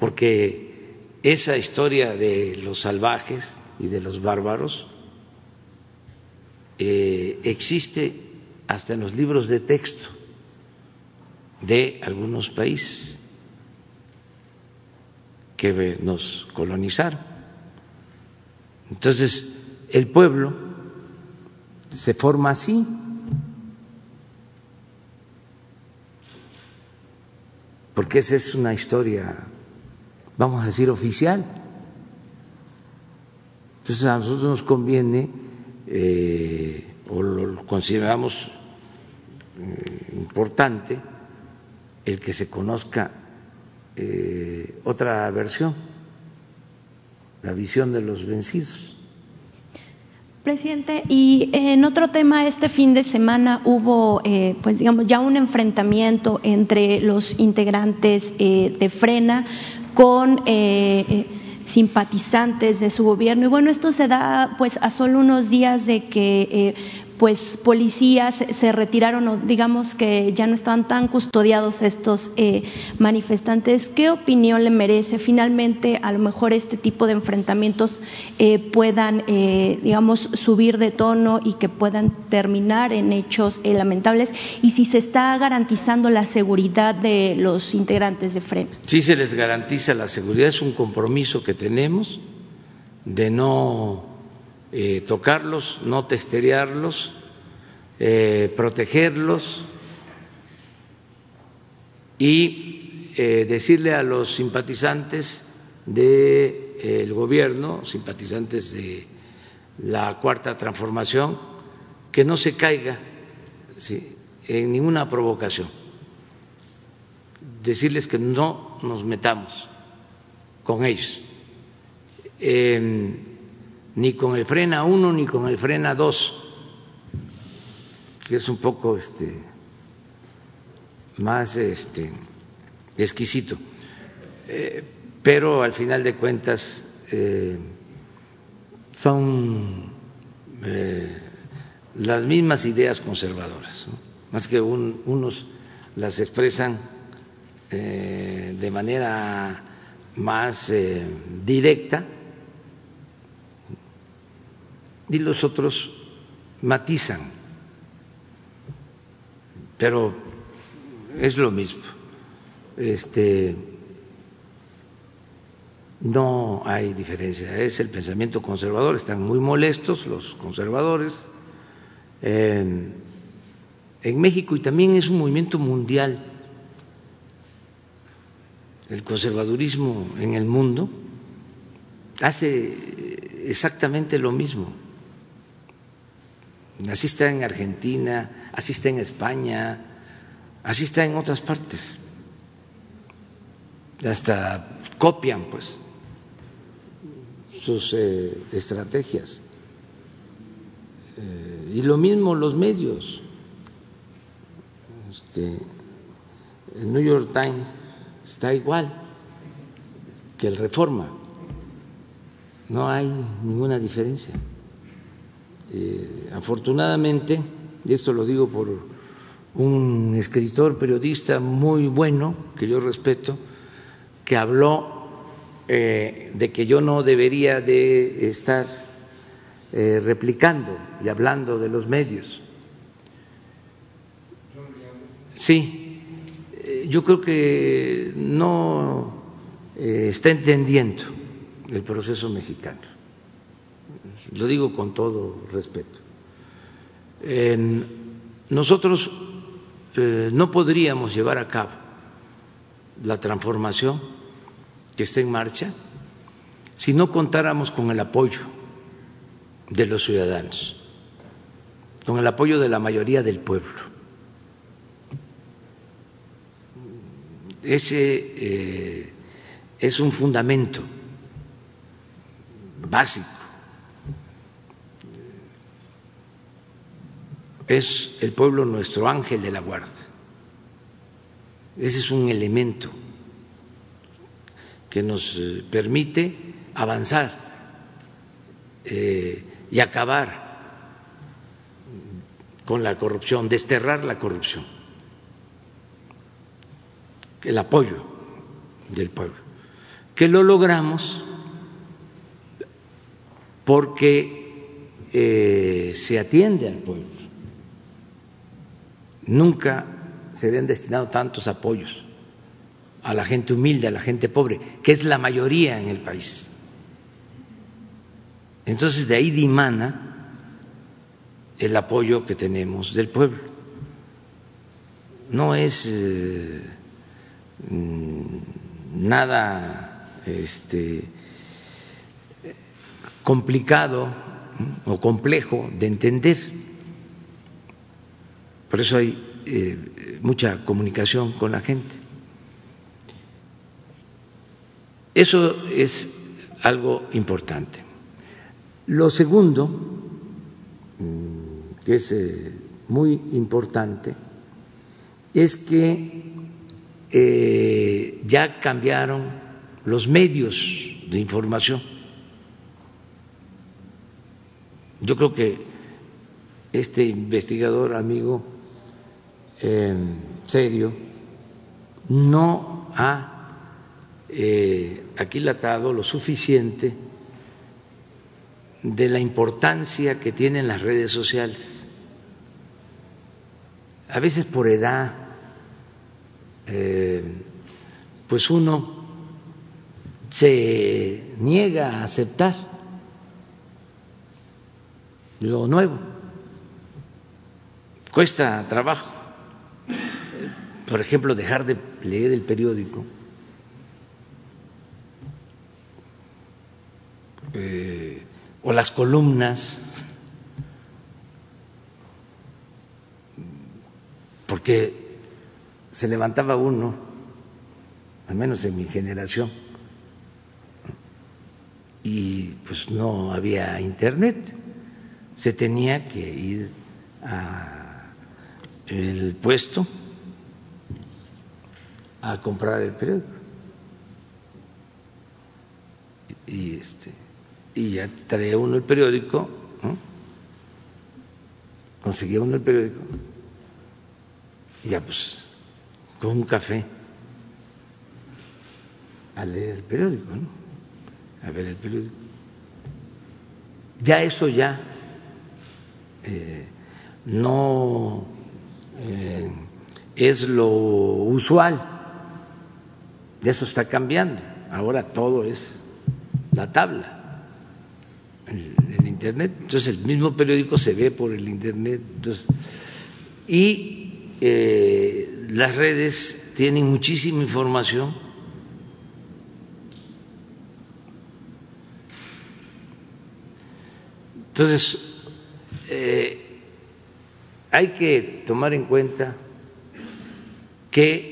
porque esa historia de los salvajes y de los bárbaros eh, existe hasta en los libros de texto de algunos países que nos colonizaron. Entonces, el pueblo se forma así. Porque esa es una historia, vamos a decir, oficial. Entonces a nosotros nos conviene, eh, o lo consideramos eh, importante, el que se conozca eh, otra versión, la visión de los vencidos. Presidente, y en otro tema, este fin de semana hubo, eh, pues digamos, ya un enfrentamiento entre los integrantes eh, de Frena con simpatizantes de su gobierno. Y bueno, esto se da pues a solo unos días de que pues policías se retiraron o digamos que ya no estaban tan custodiados estos eh, manifestantes. ¿Qué opinión le merece finalmente a lo mejor este tipo de enfrentamientos eh, puedan, eh, digamos, subir de tono y que puedan terminar en hechos lamentables? Y si se está garantizando la seguridad de los integrantes de FREN. Sí, se les garantiza la seguridad, es un compromiso que tenemos de no eh, tocarlos, no testerearlos, eh, protegerlos y eh, decirle a los simpatizantes del gobierno, simpatizantes de la cuarta transformación, que no se caiga en ninguna provocación. Decirles que no nos metamos con ellos ni con el frena 1 ni con el frena 2, que es un poco este, más este, exquisito. Eh, pero al final de cuentas eh, son eh, las mismas ideas conservadoras, más que unos las expresan de manera más directa y los otros matizan, pero es lo mismo. Este, no hay diferencia, es el pensamiento conservador, están muy molestos los conservadores en, en México y también es un movimiento mundial. El conservadurismo en el mundo hace exactamente lo mismo Así está en Argentina, así está en España, así está en otras partes. Hasta copian, pues, sus eh, estrategias. Eh, y lo mismo los medios. Este, el New York Times está igual que el Reforma. No hay ninguna diferencia. Eh, afortunadamente, y esto lo digo por un escritor periodista muy bueno que yo respeto, que habló eh, de que yo no debería de estar eh, replicando y hablando de los medios. Sí, yo creo que no está entendiendo el proceso mexicano lo digo con todo respeto. nosotros eh, no podríamos llevar a cabo la transformación que está en marcha si no contáramos con el apoyo de los ciudadanos, con el apoyo de la mayoría del pueblo. Ese eh, es un fundamento básico. Es el pueblo nuestro ángel de la guarda. Ese es un elemento que nos eh, permite avanzar eh, y acabar con la corrupción, desterrar la corrupción, el apoyo del pueblo, que lo logramos porque eh, se atiende al pueblo. Nunca se habían destinado tantos apoyos a la gente humilde, a la gente pobre, que es la mayoría en el país. Entonces de ahí dimana el apoyo que tenemos del pueblo. No es eh, mm, nada este, complicado o complejo de entender. Por eso hay eh, mucha comunicación con la gente. Eso es algo importante. Lo segundo, mm, que es eh, muy importante, es que eh, ya cambiaron los medios de información Yo creo que este investigador amigo serio no ha eh, aquilatado lo suficiente de la importancia que tienen las redes sociales. A veces por edad, eh, pues uno se niega a aceptar lo nuevo. Cuesta trabajo. Por ejemplo, dejar de leer el periódico. Eh, o las columnas, porque se levantaba uno, al menos en mi generación, y pues no había internet se tenía que ir al puesto a comprar el periódico. Y, este, y ya traía uno el periódico, conseguía uno el periódico, y ya pues con un café a leer el periódico, a ver el periódico. Ya eso ya eh, no eh, es lo usual. Eso está cambiando. Ahora todo es la tabla, el, Internet. Entonces el mismo periódico se ve por el Internet. y eh, las redes tienen muchísima información. Entonces, eh, hay que tomar en cuenta que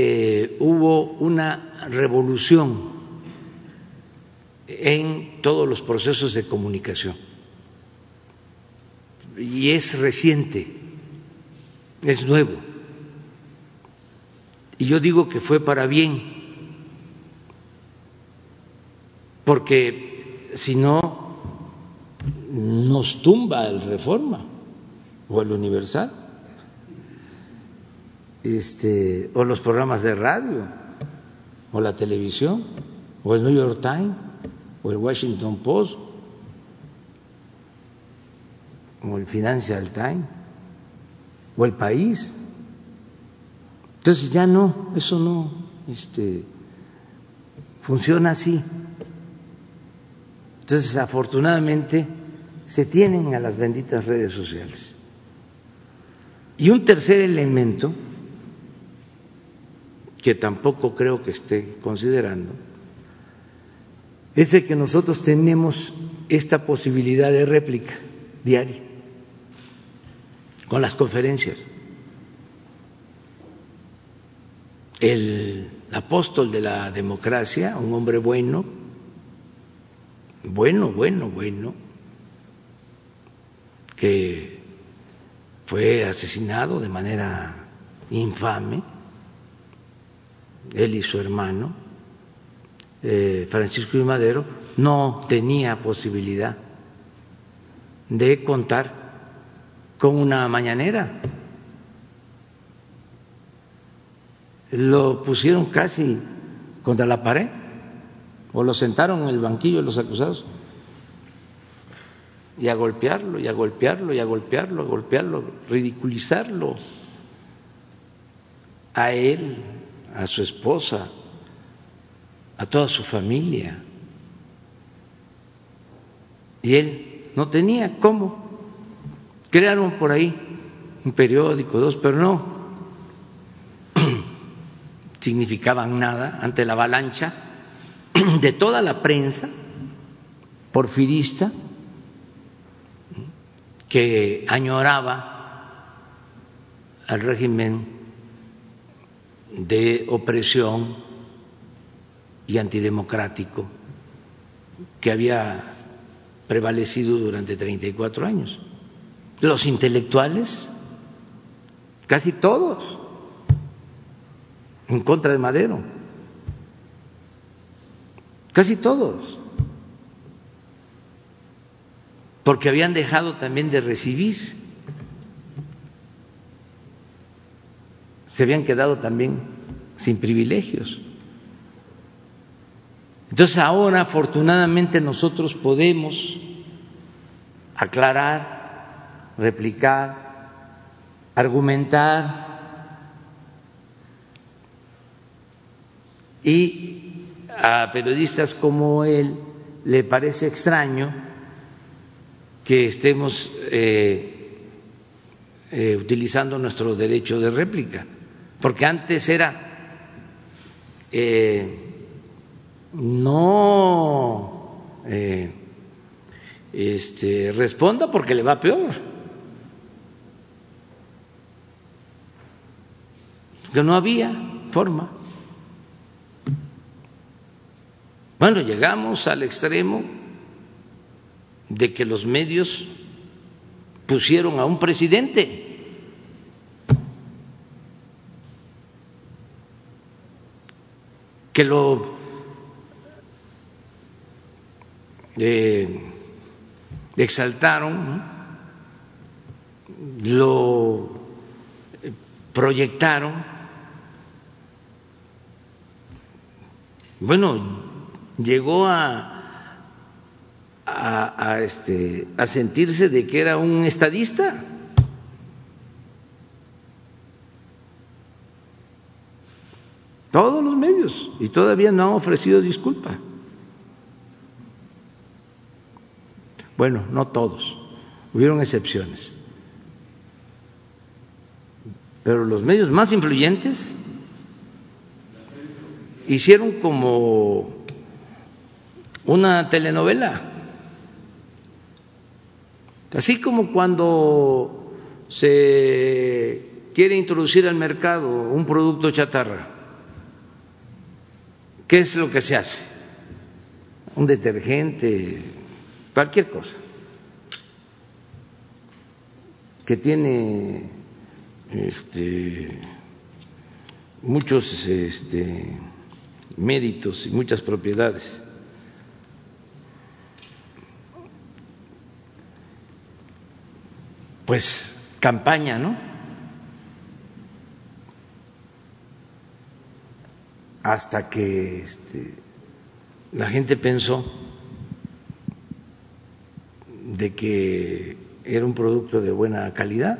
eh, hubo una revolución en todos los procesos de comunicación y es reciente, es nuevo. Y yo digo que fue para bien, porque si no nos tumba el Reforma o el Universal, este, o los programas de radio, o la televisión, o el New York Times, o el Washington Post, o el Financial Times, o el País. Entonces ya no, eso no este, funciona así. Entonces, afortunadamente, se tienen a las benditas redes sociales. Y un tercer elemento que tampoco creo que esté considerando es el que nosotros tenemos esta posibilidad de réplica diaria. con las conferencias. El apóstol de la democracia, un hombre bueno, bueno, bueno, bueno, que fue asesinado de manera infame, él y su hermano, eh, Francisco y Madero, no tenía posibilidad de contar con una mañanera. Lo pusieron casi contra la pared o lo sentaron en el banquillo de los acusados y a golpearlo, y a golpearlo, y a golpearlo, a golpearlo, ridiculizarlo a él, a su esposa, a toda su familia. Y él no tenía cómo. Crearon por ahí un periódico, dos, pero no significaban nada ante la avalancha de toda la prensa porfirista que añoraba al régimen de opresión y antidemocrático que había prevalecido durante 34 años. Los intelectuales, casi todos, en contra de Madero, casi todos, porque habían dejado también de recibir, se habían quedado también sin privilegios. Entonces ahora afortunadamente nosotros podemos aclarar, replicar, argumentar y a periodistas como él le parece extraño que estemos eh, eh, utilizando nuestro derecho de réplica, porque antes era eh, no eh, este, responda porque le va peor. Que no había forma. Bueno, llegamos al extremo de que los medios pusieron a un presidente. Que lo eh, exaltaron, lo proyectaron. Bueno, llegó a, este, a sentirse de que era un estadista. Todos los medios, y todavía no han ofrecido disculpa. Bueno, no todos, hubieron excepciones. Pero los medios más influyentes hicieron como una telenovela. Así como cuando se quiere introducir al mercado un producto chatarra, ¿qué es lo que se hace? Un detergente, cualquier cosa que tiene este, muchos este, méritos y muchas propiedades. Pues campaña, ¿no? Hasta que este, la gente pensó de que era un producto de buena calidad,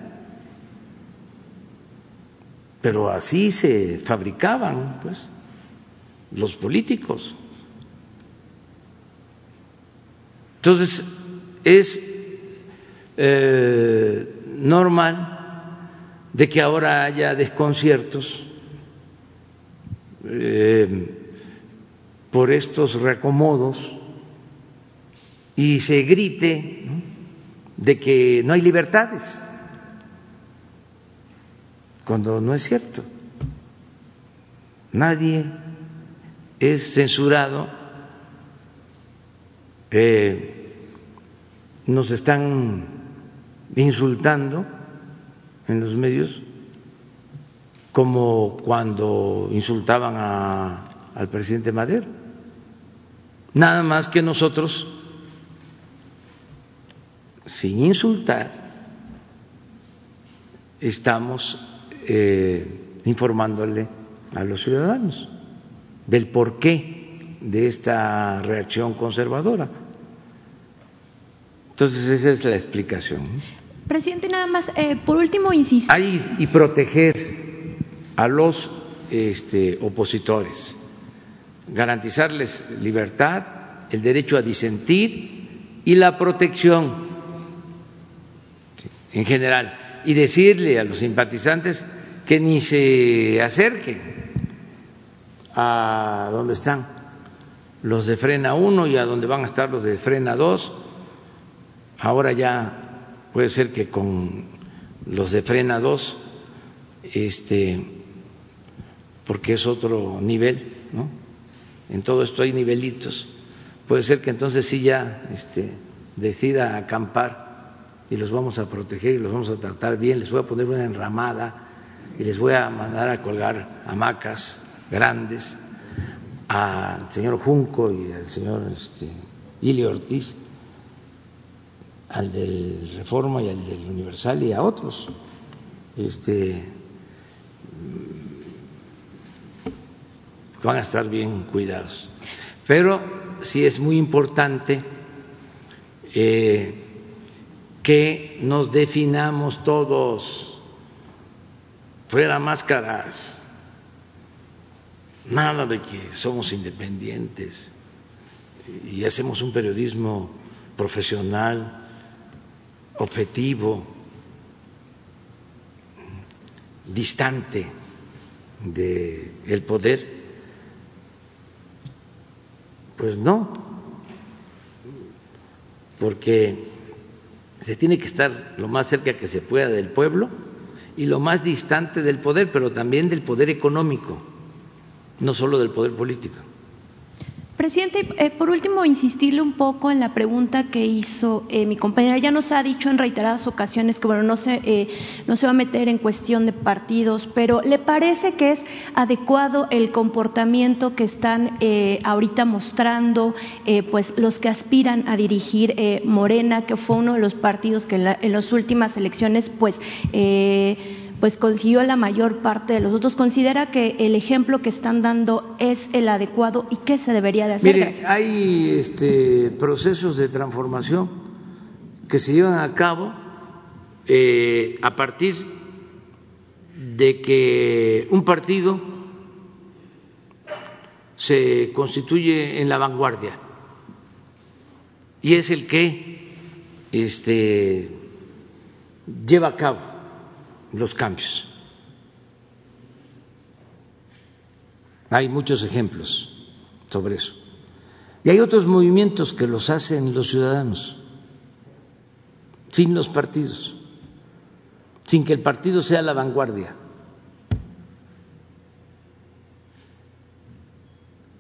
pero así se fabricaban, pues, los políticos. Entonces, es eh, normal de que ahora haya desconciertos eh, por estos reacomodos y se grite de que no hay libertades, cuando no es cierto. Nadie es censurado, eh, nos están insultando en los medios como cuando insultaban a, al presidente Madero. Nada más que nosotros, sin insultar, estamos eh, informándole a los ciudadanos del porqué de esta reacción conservadora. Entonces esa es la explicación. Presidente, nada más, eh, por último, insisto. y proteger a los este, opositores, garantizarles libertad, el derecho a disentir y la protección en general, y decirle a los simpatizantes que ni se acerquen a donde están los de Frena 1 y a donde van a estar los de Frena 2. Ahora ya puede ser que con los de frena 2, este, porque es otro nivel, ¿no? En todo esto hay nivelitos. Puede ser que entonces sí ya este, decida acampar y los vamos a proteger y los vamos a tratar bien. Les voy a poner una enramada y les voy a mandar a colgar hamacas grandes al señor Junco y al señor este, Ili Ortiz al del Reforma y al del Universal y a otros. Este, van a estar bien cuidados. Pero sí es muy importante eh, que nos definamos todos fuera máscaras, nada de que somos independientes y hacemos un periodismo profesional objetivo, distante del poder, pues no, porque se tiene que estar lo más cerca que se pueda del pueblo y lo más distante del poder, pero también del poder económico, no solo del poder político. Presidente, eh, por último, insistirle un poco en la pregunta que hizo eh, mi compañera. Ya nos ha dicho en reiteradas ocasiones que bueno, no se, eh, no se va a meter en cuestión de partidos, pero ¿le parece que es adecuado el comportamiento que están ahorita mostrando pues los que aspiran a dirigir Morena, que fue uno de los partidos que en, en las últimas elecciones pues pues consiguió la mayor parte de los otros. ¿Considera que el ejemplo que están dando es el adecuado y qué se debería de hacer? Mire, hay este, procesos de transformación que se llevan a cabo eh, a partir de que un partido se constituye en la vanguardia y es el que este, lleva a cabo los cambios. Hay muchos ejemplos sobre eso. Y hay otros movimientos que los hacen los ciudadanos, sin los partidos, sin que el partido sea la vanguardia.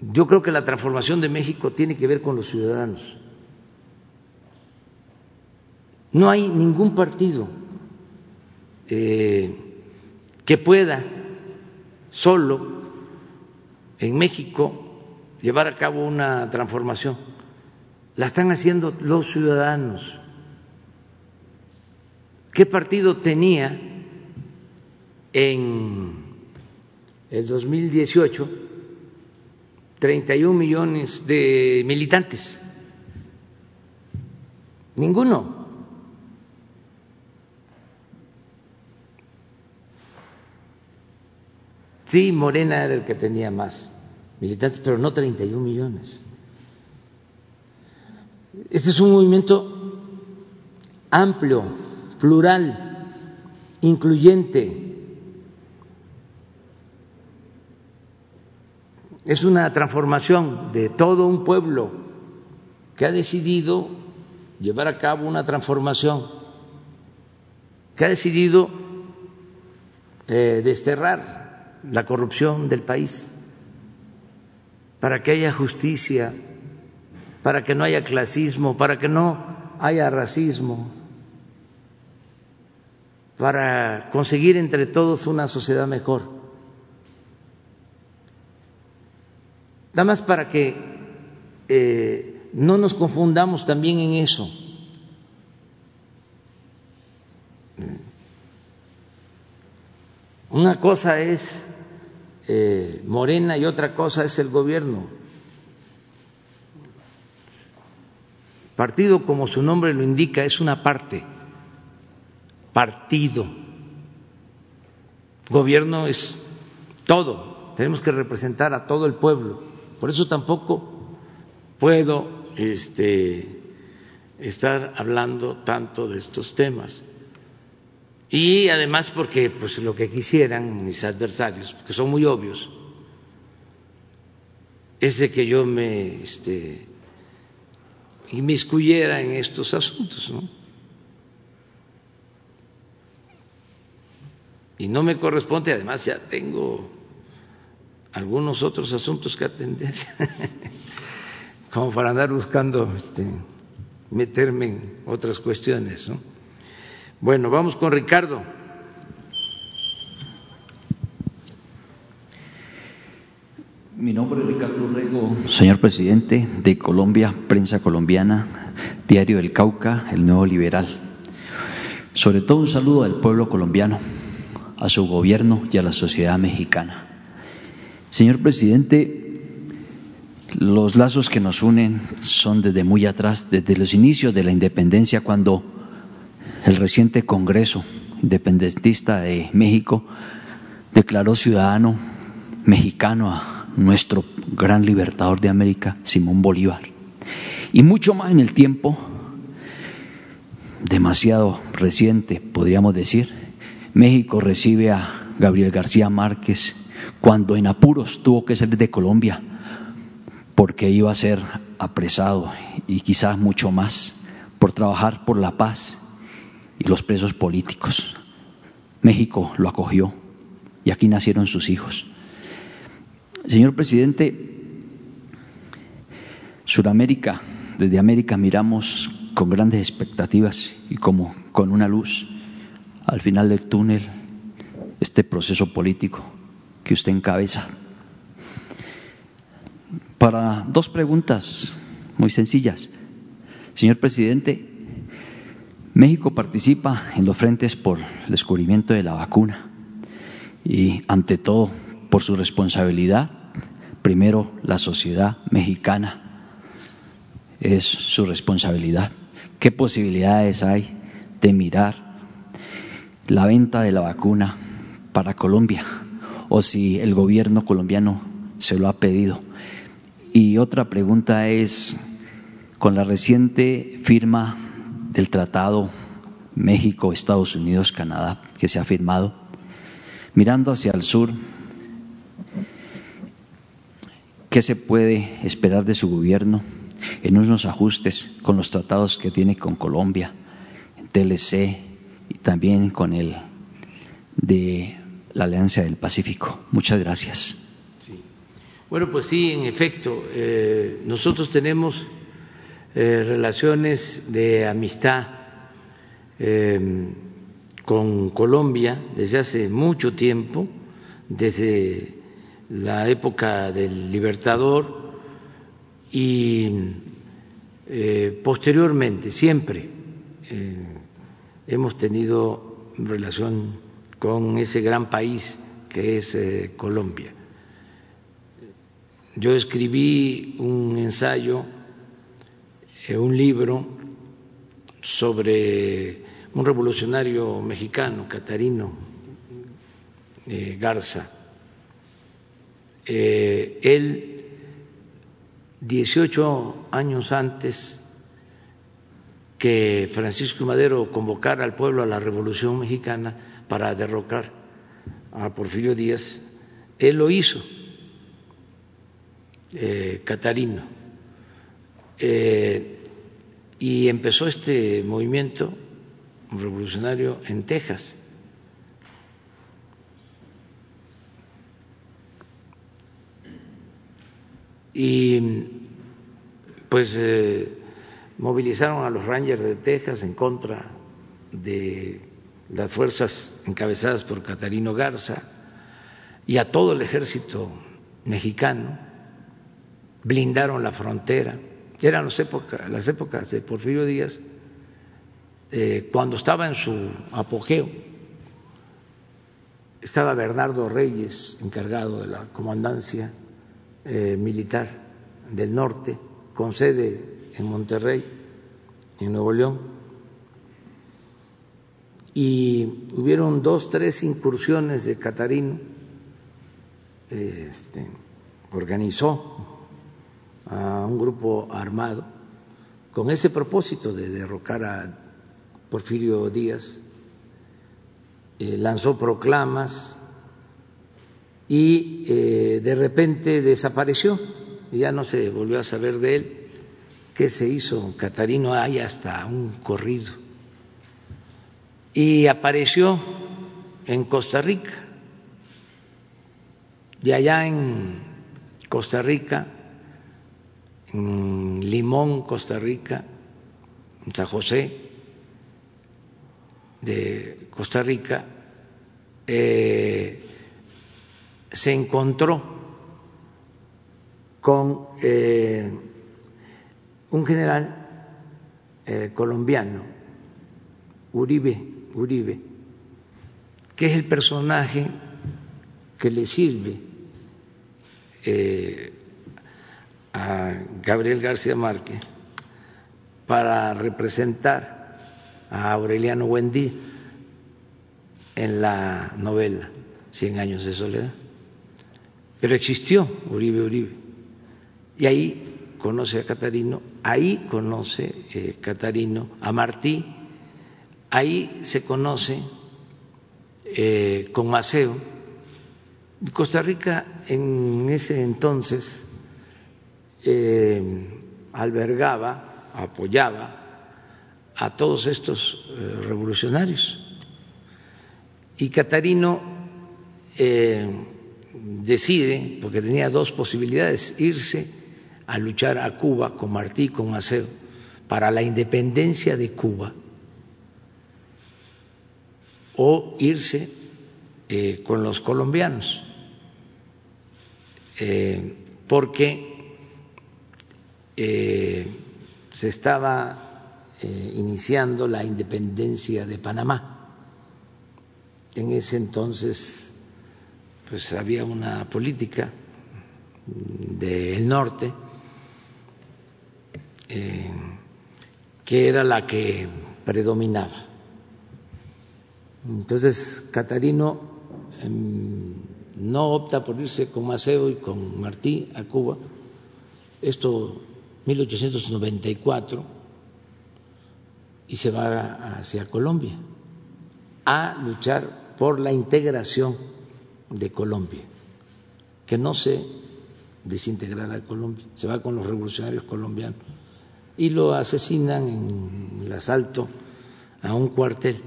Yo creo que la transformación de México tiene que ver con los ciudadanos. No hay ningún partido eh, que pueda solo en México llevar a cabo una transformación. La están haciendo los ciudadanos. ¿Qué partido tenía en el 2018 31 millones de militantes? Ninguno. Sí, Morena era el que tenía más militantes, pero no 31 millones. Este es un movimiento amplio, plural, incluyente. Es una transformación de todo un pueblo que ha decidido llevar a cabo una transformación, que ha decidido eh, desterrar la corrupción del país, para que haya justicia, para que no haya clasismo, para que no haya racismo, para conseguir entre todos una sociedad mejor. Nada más para que eh, no nos confundamos también en eso. Una cosa es eh, Morena y otra cosa es el gobierno. Partido, como su nombre lo indica, es una parte partido. Gobierno es todo. Tenemos que representar a todo el pueblo. Por eso tampoco puedo este, estar hablando tanto de estos temas. Y además porque pues, lo que quisieran mis adversarios, que son muy obvios, es de que yo me este, inmiscuyera en estos asuntos. ¿no? y no me corresponde, además ya tengo algunos otros asuntos que atender, como para andar buscando este, meterme en otras cuestiones. Bueno, vamos con Ricardo. Mi nombre es Ricardo Rego, señor presidente de Colombia, Prensa Colombiana, Diario del Cauca, El Nuevo Liberal. Sobre todo un saludo al pueblo colombiano a su gobierno y a la sociedad mexicana. Señor presidente, los lazos que nos unen son desde muy atrás, desde los inicios de la independencia, cuando el reciente Congreso Independentista de México declaró ciudadano mexicano a nuestro gran libertador de América, Simón Bolívar. Y mucho más en el tiempo, demasiado reciente, podríamos decir, México recibe a Gabriel García Márquez cuando en apuros tuvo que salir de Colombia porque iba a ser apresado y quizás mucho más por trabajar por la paz y los presos políticos. México lo acogió y aquí nacieron sus hijos. Señor presidente, Suramérica, desde América miramos con grandes expectativas y como con una luz al final del túnel este proceso político que usted encabeza. Para dos preguntas muy sencillas. Señor presidente, México participa en los frentes por el descubrimiento de la vacuna y ante todo por su responsabilidad, primero la sociedad mexicana es su responsabilidad. ¿Qué posibilidades hay de mirar la venta de la vacuna para Colombia o si el gobierno colombiano se lo ha pedido. Y otra pregunta es, con la reciente firma del Tratado México, Estados Unidos, Canadá, que se ha firmado, mirando hacia el sur, ¿qué se puede esperar de su gobierno en unos ajustes con los tratados que tiene con Colombia, TLC, y también con el de la Alianza del Pacífico. Muchas gracias. Bueno, pues sí, en efecto, eh, nosotros tenemos eh, relaciones de amistad eh, con Colombia desde hace mucho tiempo, desde la época del Libertador y posteriormente, siempre hemos tenido relación con ese gran país que es eh, Colombia. Yo escribí un ensayo, eh, un libro sobre un revolucionario mexicano, Catarino eh, Garza. él, 18 años antes que Francisco Madero convocara al pueblo a la Revolución Mexicana para derrocar a Porfirio Díaz, él lo hizo, eh, Catarino, eh, y empezó este movimiento revolucionario en Texas. Y pues eh, movilizaron a los Rangers de Texas en contra de las fuerzas encabezadas por Catarino Garza y a todo el ejército mexicano, blindaron la frontera. Eran las épocas, las épocas de Porfirio Díaz, eh, cuando estaba en su apogeo. Estaba Bernardo Reyes, encargado de la comandancia eh, militar del norte, con sede en Monterrey, en Nuevo León. Y hubieron dos, tres incursiones de Catarino, este, organizó a un grupo armado con ese propósito de derrocar a Porfirio Díaz, eh, lanzó proclamas y eh, de repente desapareció, ya no se volvió a saber de él. ¿Qué se hizo? Catarino hay hasta un corrido. Y apareció en Costa Rica. Y allá en Costa Rica, en Limón, Costa Rica, San José de Costa Rica, eh, se encontró con eh, un general eh, colombiano, Uribe, Uribe, que es el personaje que le sirve a Gabriel García Márquez para representar a Aureliano Buendí en la novela Cien años de soledad. Pero existió Uribe Uribe. Y ahí conoce a Catarino, ahí conoce eh, Catarino a Martí, ahí se conoce eh, con Maceo. Costa Rica en ese entonces eh, albergaba, apoyaba a todos estos revolucionarios. Y Catarino decide, porque tenía dos posibilidades, irse a luchar a Cuba con Martí, con Maceo, para la independencia de Cuba, o irse eh, con los colombianos, eh, porque eh, se estaba iniciando la independencia de Panamá. En ese entonces pues había una política del norte eh, que era la que predominaba. Entonces Catarino em, no opta por irse con Maceo y con Martí a Cuba, esto 1894, y se va hacia Colombia a luchar por la integración de Colombia, que no se desintegrará Colombia, se va con los revolucionarios colombianos y lo asesinan en el asalto a un cuartel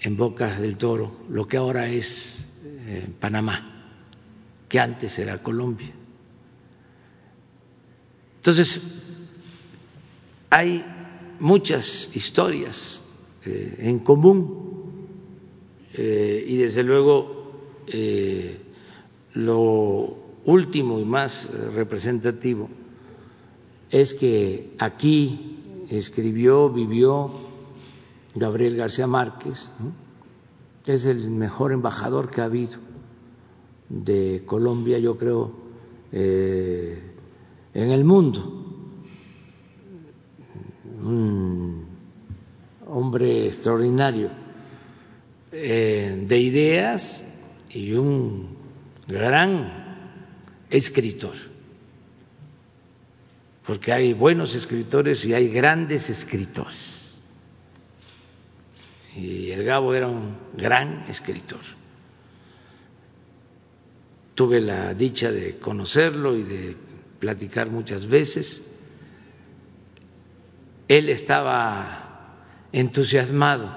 en Bocas del Toro, lo que ahora es eh, Panamá, que antes era Colombia. Entonces, hay muchas historias eh, en común eh, y desde luego eh, lo último y más representativo es que aquí escribió, vivió Gabriel García Márquez, es el mejor embajador que ha habido de Colombia, yo creo, en el mundo. Un hombre extraordinario eh, de ideas y un gran escritor, porque hay buenos escritores y hay grandes escritores. Y el Gabo era un gran escritor. Tuve la dicha de conocerlo y de platicar muchas veces. Él estaba entusiasmado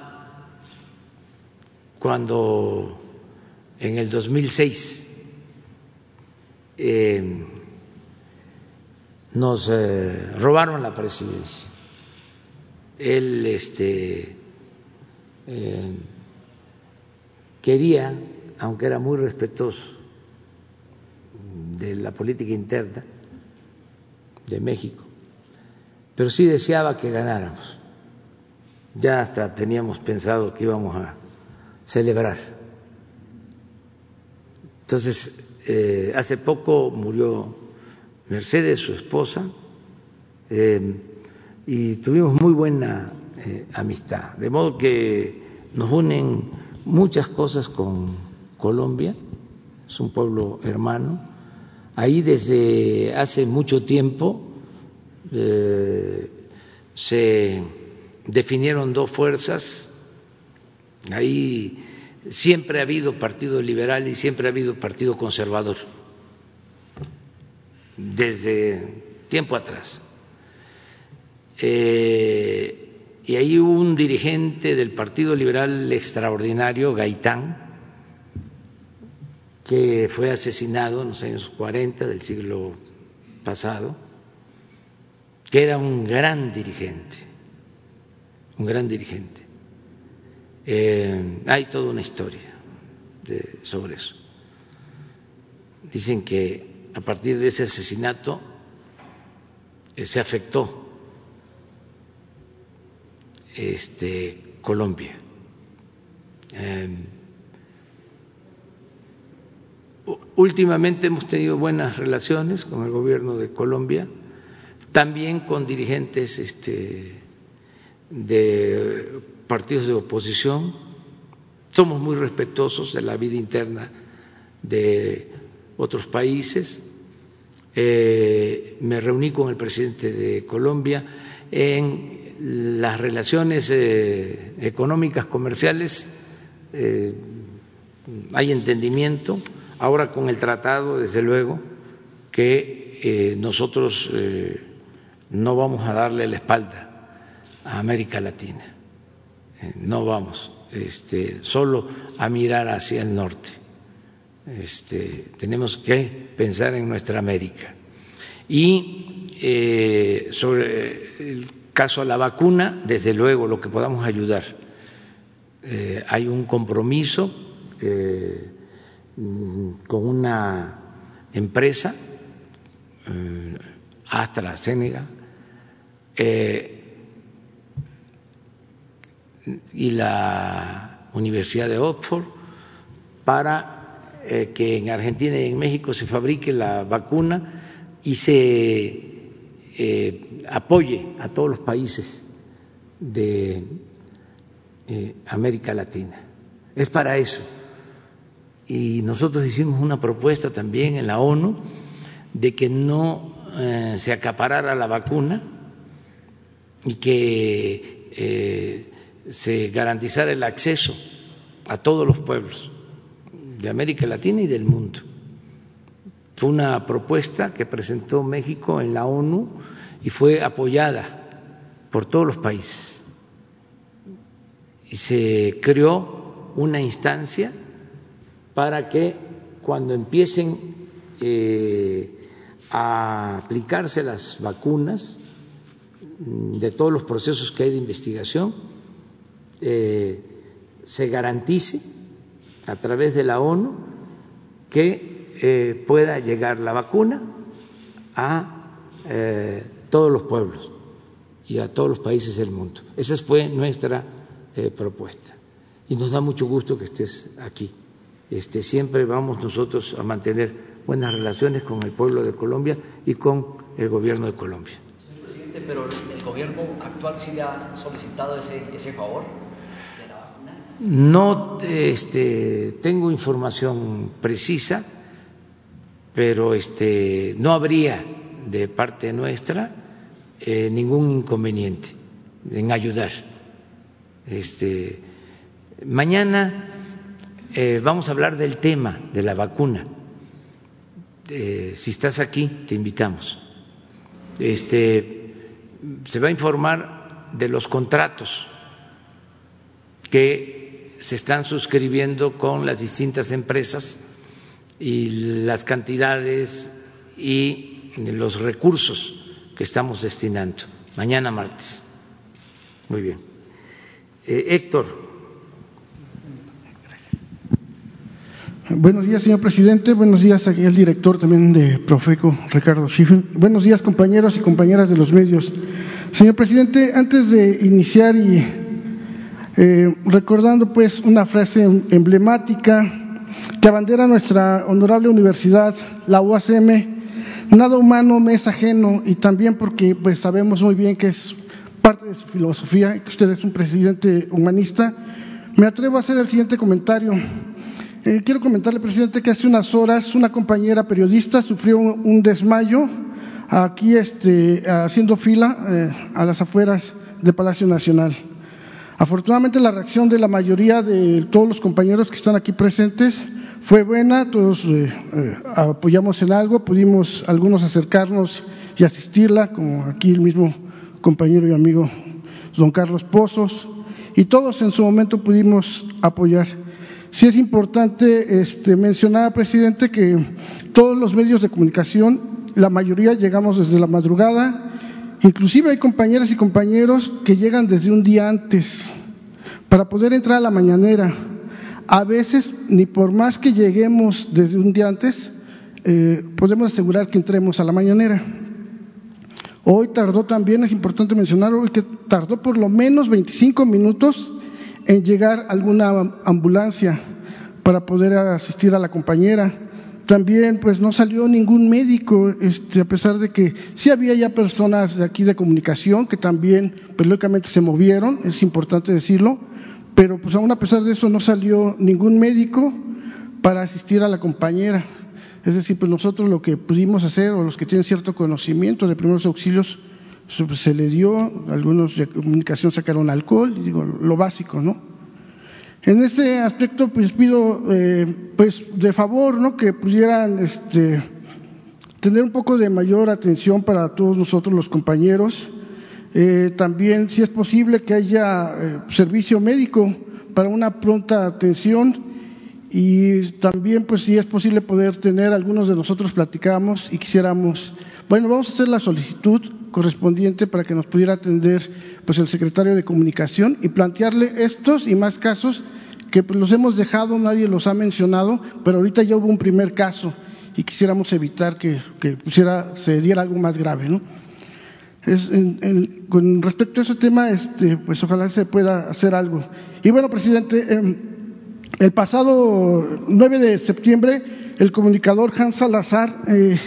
cuando en el 2006 eh, nos eh, robaron la presidencia. Él este, eh, quería, aunque era muy respetuoso de la política interna de México, pero sí deseaba que ganáramos. Ya hasta teníamos pensado que íbamos a celebrar. Entonces, eh, hace poco murió Mercedes, su esposa, eh, y tuvimos muy buena eh, amistad, de modo que nos unen muchas cosas con Colombia, es un pueblo hermano. Ahí desde hace mucho tiempo se definieron dos fuerzas, ahí siempre ha habido partido liberal y siempre ha habido partido conservador, desde tiempo atrás. Eh, y ahí un dirigente del Partido Liberal extraordinario, Gaitán, fue asesinado en los años 40 del siglo pasado, que era un gran dirigente, un gran dirigente. Eh, hay toda una historia sobre eso. Dicen que a partir de ese asesinato eh, se afectó este, Colombia. Eh, últimamente hemos tenido buenas relaciones con el gobierno de Colombia, también con dirigentes este, de partidos de oposición, somos muy respetuosos de la vida interna de otros países. Eh, me reuní con el presidente de Colombia en las relaciones eh, económicas, comerciales, eh, hay entendimiento. Ahora con el tratado, desde luego, que nosotros no vamos a darle la espalda a América Latina no vamos este, solo a mirar hacia el norte. Este, tenemos que pensar en nuestra América. Y eh, sobre el caso de la vacuna, desde luego, lo que podamos ayudar. Eh, hay un compromiso eh, con una empresa, AstraZeneca, y la Universidad de Oxford para eh, que en Argentina y en México se fabrique la vacuna y se eh, apoye a todos los países de eh, América Latina. Es para eso. Y nosotros hicimos una propuesta también en la ONU de que no se acaparara la vacuna y que se garantizara el acceso a todos los pueblos de América Latina y del mundo. Fue una propuesta que presentó México en la ONU y fue apoyada por todos los países. Y se creó una instancia para que cuando empiecen eh, a aplicarse las vacunas de todos los procesos que hay de investigación, eh, se garantice a través de la ONU que eh, pueda llegar la vacuna a todos los pueblos y a todos los países del mundo. Esa fue nuestra propuesta. Y nos da mucho gusto que estés aquí. Este, siempre vamos nosotros a mantener buenas relaciones con el pueblo de Colombia y con el gobierno de Colombia. Señor presidente, pero el gobierno actual sí le ha solicitado ese, ese favor. No este, tengo información precisa, pero este, no habría de parte nuestra eh, ningún inconveniente en ayudar. Este, mañana eh, vamos a hablar del tema de la vacuna. Eh, si estás aquí, te invitamos. Este, se va a informar de los contratos que se están suscribiendo con las distintas empresas y las cantidades y los recursos que estamos destinando. Mañana martes. Muy bien. Eh, Héctor. Buenos días, señor presidente. Buenos días aquí el director también de Profeco, Ricardo Schiffen. Buenos días, compañeros y compañeras de los medios. Señor presidente, antes de iniciar y eh, recordando pues una frase emblemática que abandera nuestra honorable universidad, la UACM, nada humano me es ajeno y también porque pues sabemos muy bien que es parte de su filosofía que usted es un presidente humanista, me atrevo a hacer el siguiente comentario. Eh, quiero comentarle, presidente, que hace unas horas una compañera periodista sufrió un, desmayo aquí este, haciendo fila eh, a las afueras del Palacio Nacional. Afortunadamente la reacción de la mayoría de todos los compañeros que están aquí presentes fue buena, todos eh, apoyamos en algo, pudimos algunos acercarnos y asistirla, como aquí el mismo compañero y amigo don Carlos Pozos, y todos en su momento pudimos apoyar. Sí es importante este, mencionar, presidente, que todos los medios de comunicación, la mayoría llegamos desde la madrugada, inclusive hay compañeras y compañeros que llegan desde un día antes para poder entrar a la mañanera. A veces, ni por más que lleguemos desde un día antes, eh, podemos asegurar que entremos a la mañanera. Hoy tardó también, es importante mencionar hoy que tardó por lo menos 25 minutos en llegar alguna ambulancia para poder asistir a la compañera. También pues no salió ningún médico, este, a pesar de que sí había ya personas de aquí de comunicación que también pues lógicamente se movieron, es importante decirlo, pero pues aún a pesar de eso no salió ningún médico para asistir a la compañera. Es decir, pues nosotros lo que pudimos hacer, o los que tienen cierto conocimiento de primeros auxilios, se le dio, algunos de comunicación sacaron alcohol, digo, lo básico, ¿no? En ese aspecto, pues pido, eh, pues de favor, ¿no? Que pudieran, este, tener un poco de mayor atención para todos nosotros los compañeros. Eh, también, si es posible, que haya eh, servicio médico para una pronta atención y también, pues, si es posible poder tener, algunos de nosotros platicamos y quisiéramos, bueno, vamos a hacer la solicitud correspondiente para que nos pudiera atender, pues, el secretario de Comunicación y plantearle estos y más casos que pues, los hemos dejado, nadie los ha mencionado, pero ahorita ya hubo un primer caso y quisiéramos evitar que, pusiera, se diera algo más grave, ¿no? Es, con respecto a ese tema, este, pues ojalá se pueda hacer algo. Y bueno, presidente, eh, el pasado 9 de septiembre, el comunicador Hans Salazar eh,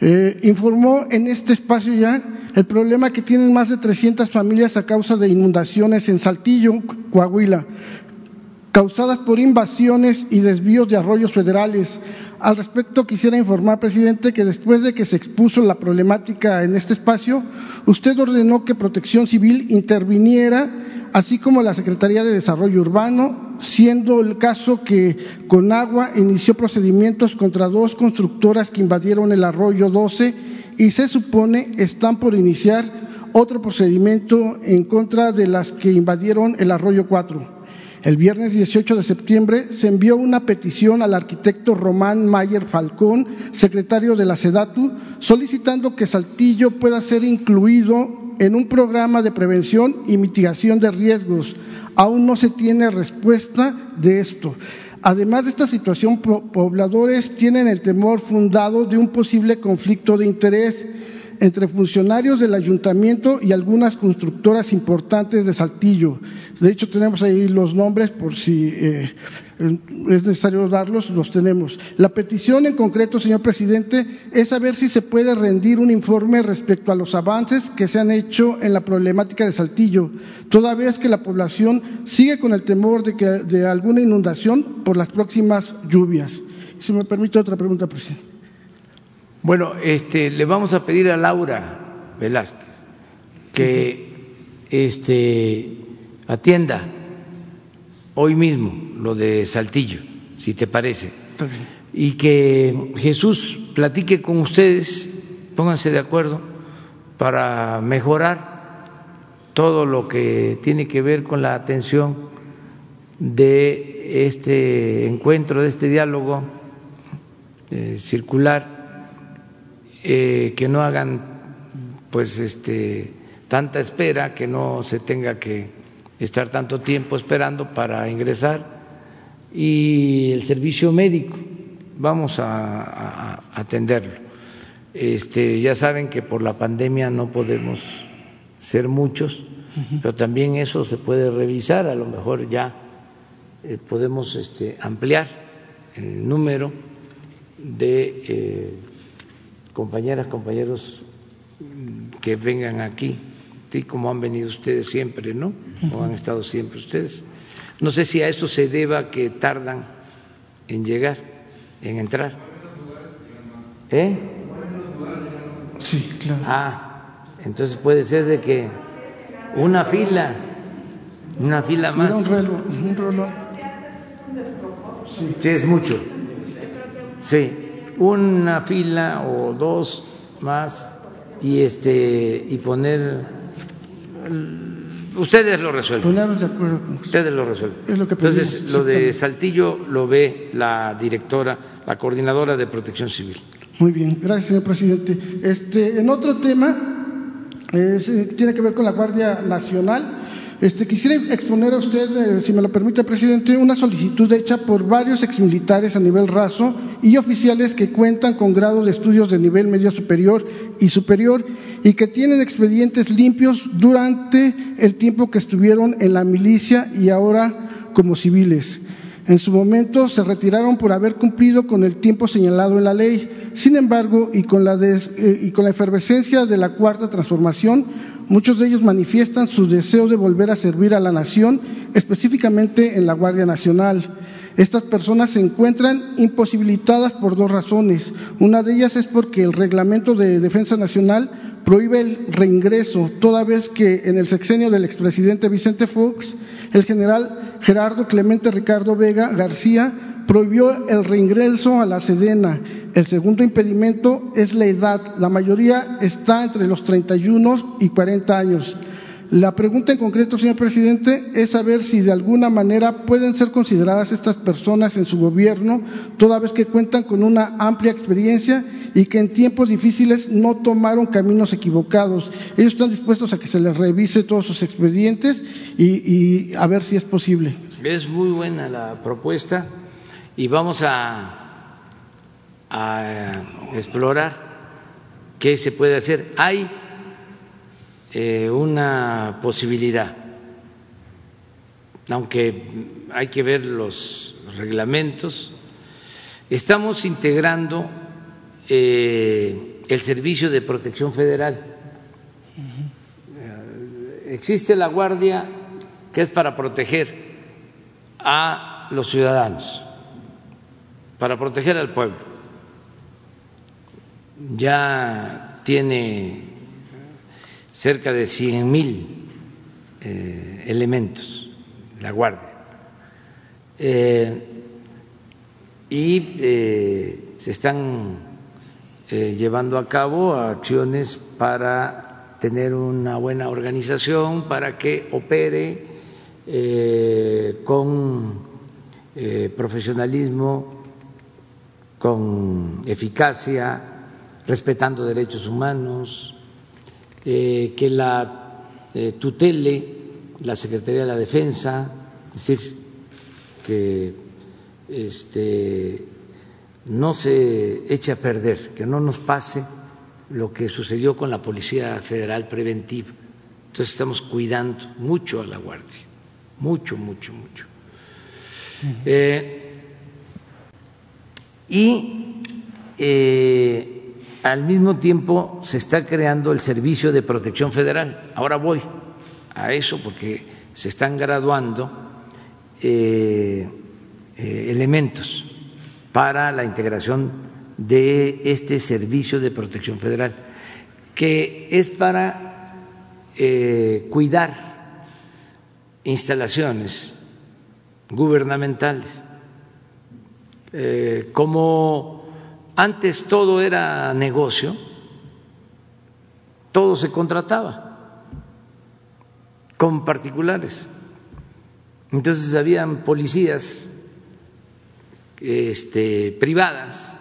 eh, informó en este espacio ya el problema que tienen más de 300 familias a causa de inundaciones en Saltillo, Coahuila, causadas por invasiones y desvíos de arroyos federales. Al respecto, quisiera informar, presidente, que después de que se expuso la problemática en este espacio, usted ordenó que Protección Civil interviniera así como la Secretaría de Desarrollo Urbano, siendo el caso que Conagua inició procedimientos contra dos constructoras que invadieron el arroyo 12 y se supone están por iniciar otro procedimiento en contra de las que invadieron el arroyo 4. El viernes 18 de septiembre se envió una petición al arquitecto Román Mayer Falcón, secretario de la SEDATU, solicitando que Saltillo pueda ser incluido en un programa de prevención y mitigación de riesgos. Aún no se tiene respuesta de esto. Además de esta situación, pobladores tienen el temor fundado de un posible conflicto de interés entre funcionarios del ayuntamiento y algunas constructoras importantes de Saltillo. De hecho, tenemos ahí los nombres por si eh, es necesario darlos, los tenemos. La petición en concreto, señor presidente, es saber si se puede rendir un informe respecto a los avances que se han hecho en la problemática de Saltillo, toda vez que la población sigue con el temor de, que, de alguna inundación por las próximas lluvias. Si me permite otra pregunta, presidente. Bueno, este, le vamos a pedir a Laura Velázquez que este, atienda hoy mismo lo de Saltillo, si te parece, y que Jesús platique con ustedes, pónganse de acuerdo para mejorar todo lo que tiene que ver con la atención de este encuentro, de este diálogo eh, circular, eh, que no hagan pues este tanta espera, que no se tenga que estar tanto tiempo esperando para ingresar. Y el servicio médico vamos a, atenderlo. Este, ya saben que por la pandemia no podemos ser muchos, pero también eso se puede revisar, a lo mejor ya eh, podemos este, ampliar el número de eh, compañeras, compañeros que vengan aquí, ¿sí? como han venido ustedes siempre, ¿no? Como han estado siempre ustedes. No sé si a eso se deba que tardan en llegar, en entrar. ¿Eh? Sí, claro. Ah, entonces puede ser de que una fila, una fila más. un reloj, un reloj. Sí, es mucho. Sí, una fila o dos más y este y poner ustedes lo resuelven. Ponernos de acuerdo con Ustedes lo resuelven. Es lo que Entonces, lo de. Saltillo lo ve la directora, la coordinadora de Protección Civil. Muy bien, gracias, señor presidente. Este, en otro tema, es, eh, tiene que ver con la Guardia Nacional. Este, quisiera exponer a usted, eh, si me lo permite, presidente, una solicitud hecha por varios exmilitares a nivel raso y oficiales que cuentan con grados de estudios de nivel medio superior y superior y que tienen expedientes limpios durante el tiempo que estuvieron en la milicia y ahora como civiles. En su momento se retiraron por haber cumplido con el tiempo señalado en la ley. Sin embargo, y con la, eh, y con la efervescencia de la cuarta transformación, muchos de ellos manifiestan su deseo de volver a servir a la nación, específicamente en la Guardia Nacional. Estas personas se encuentran imposibilitadas por dos razones. Una de ellas es porque el reglamento de defensa nacional prohíbe el reingreso, toda vez que en el sexenio del expresidente Vicente Fox, el general Gerardo Clemente Ricardo Vega García prohibió el reingreso a la Sedena. El segundo impedimento es la edad. La mayoría está entre los 31 y 40 años. La pregunta en concreto, señor presidente, es saber si de alguna manera pueden ser consideradas estas personas en su gobierno, toda vez que cuentan con una amplia experiencia y que en tiempos difíciles no tomaron caminos equivocados. Ellos están dispuestos a que se les revise todos sus expedientes y, a ver si es posible. Es muy buena la propuesta y vamos a, a explorar qué se puede hacer. Hay eh, una posibilidad, aunque hay que ver los reglamentos, estamos integrando eh, el Servicio de Protección Federal. Eh, Existe la Guardia que es para proteger a los ciudadanos, para proteger al pueblo. Ya tiene cerca de cien mil eh, elementos la Guardia. Eh, y eh, se están eh, llevando a cabo acciones para tener una buena organización, para que opere con profesionalismo, con eficacia, respetando derechos humanos, eh, que la eh, tutele la Secretaría de la Defensa, es decir, que este, no se eche a perder, que no nos pase lo que sucedió con la Policía Federal Preventiva. Entonces estamos cuidando mucho a la Guardia, mucho, mucho, mucho. Eh, y eh, al mismo tiempo se está creando el Servicio de Protección Federal. Ahora voy a eso porque se están graduando eh, eh, elementos para la integración de este Servicio de Protección Federal, que es para eh, cuidar instalaciones gubernamentales. Como antes todo era negocio, todo se contrataba con particulares. Entonces habían policías este, privadas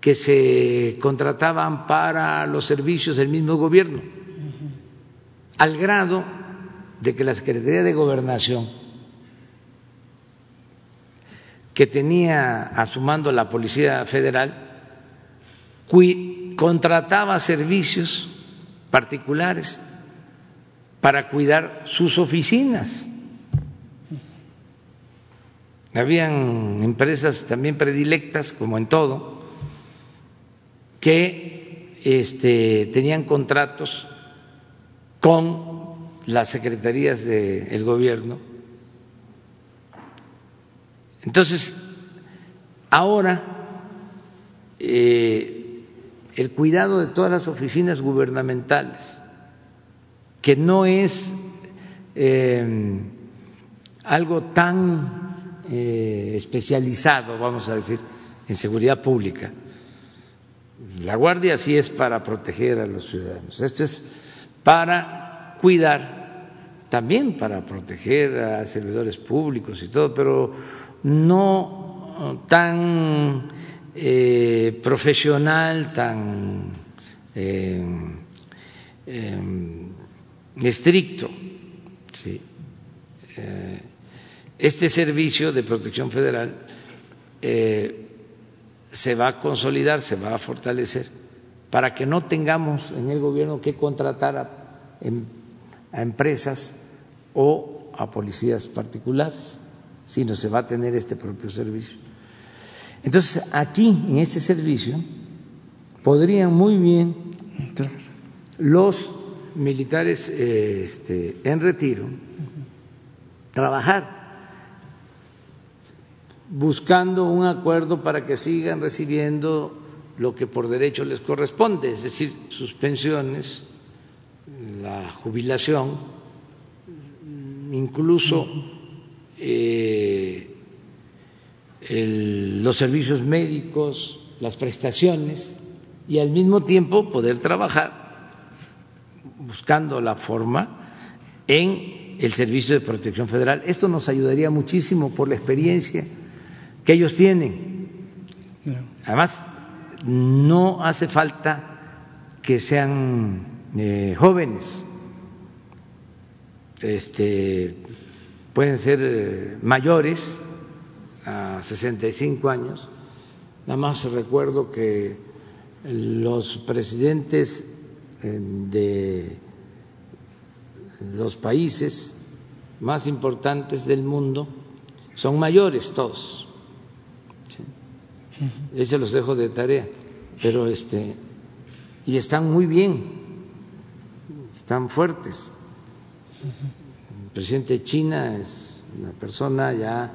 que se contrataban para los servicios del mismo gobierno, al grado de que la Secretaría de Gobernación, que tenía a su mando la Policía Federal, contrataba servicios particulares para cuidar sus oficinas. Habían empresas también predilectas, como en todo, que este, tenían contratos con las secretarías del gobierno. Entonces, ahora eh, el cuidado de todas las oficinas gubernamentales, que no es eh, algo tan eh, especializado, vamos a decir, en seguridad pública. La Guardia sí es para proteger a los ciudadanos, esto es para cuidar, también para proteger a servidores públicos y todo, pero no tan eh, profesional, tan eh, em, estricto. Eh, este servicio de protección federal se va a consolidar, se va a fortalecer, para que no tengamos en el gobierno que contratar a, em, a empresas o a policías particulares, sino se va a tener este propio servicio. Entonces, aquí, en este servicio, podrían muy bien los militares eh, este, en retiro trabajar buscando un acuerdo para que sigan recibiendo lo que por derecho les corresponde, es decir, sus pensiones, la jubilación, incluso eh, los servicios médicos, las prestaciones y al mismo tiempo poder trabajar buscando la forma en el Servicio de Protección Federal. Esto nos ayudaría muchísimo por la experiencia que ellos tienen. Además, no hace falta que sean eh, jóvenes, este, pueden ser eh, mayores a 65 años. Nada más recuerdo que los presidentes eh, de los países más importantes del mundo son mayores todos. Eso los dejo de tarea, pero este y están muy bien, están fuertes. Presidente de China es una persona ya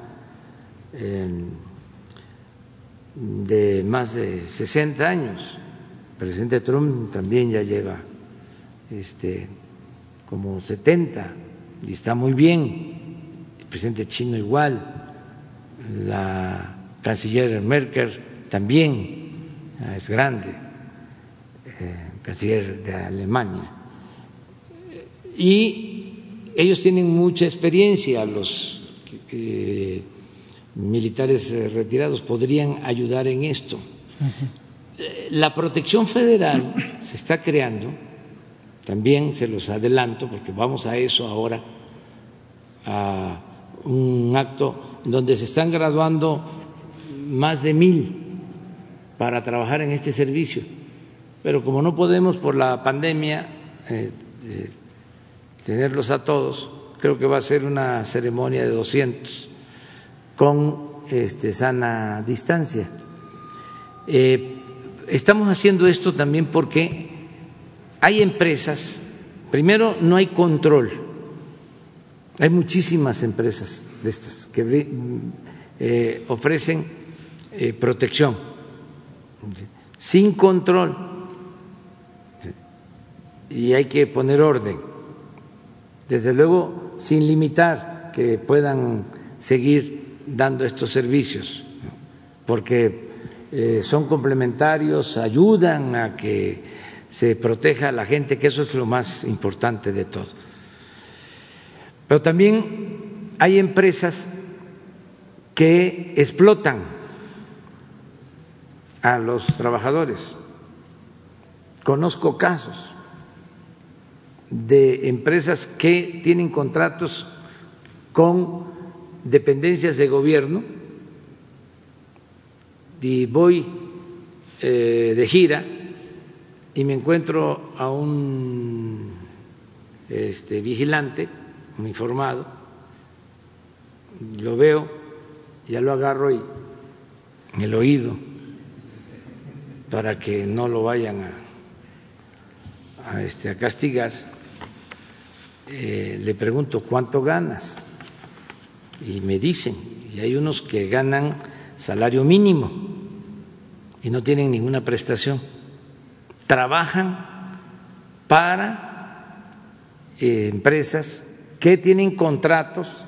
de más de 60 años. El presidente Trump también ya lleva este, como 70 y está muy bien. El presidente chino igual. La canciller Merkel también es grande, eh, canciller de Alemania. Y ellos tienen mucha experiencia, los eh, militares eh, retirados podrían ayudar en esto. La protección federal se está creando, también se los adelanto, porque vamos a eso ahora, a un acto donde se están graduando más de mil para trabajar en este servicio, pero como no podemos por la pandemia eh, tenerlos a todos, creo que va a ser una ceremonia de 200 con este, sana distancia. Eh, estamos haciendo esto también porque hay empresas, primero no hay control, hay muchísimas empresas de estas que eh, ofrecen eh, protección sin control. Y hay que poner orden, desde luego sin limitar que puedan seguir dando estos servicios, porque eh, son complementarios, ayudan a que se proteja a la gente, que eso es lo más importante de todo. Pero también hay empresas que explotan a los trabajadores. Conozco casos de empresas que tienen contratos con dependencias de gobierno y voy eh, de gira y me encuentro a un este, vigilante, un informado, lo veo, ya lo agarro y en el oído para que no lo vayan a, este, a castigar. Eh, le pregunto cuánto ganas y me dicen, y hay unos que ganan salario mínimo y no tienen ninguna prestación, trabajan para eh, empresas que tienen contratos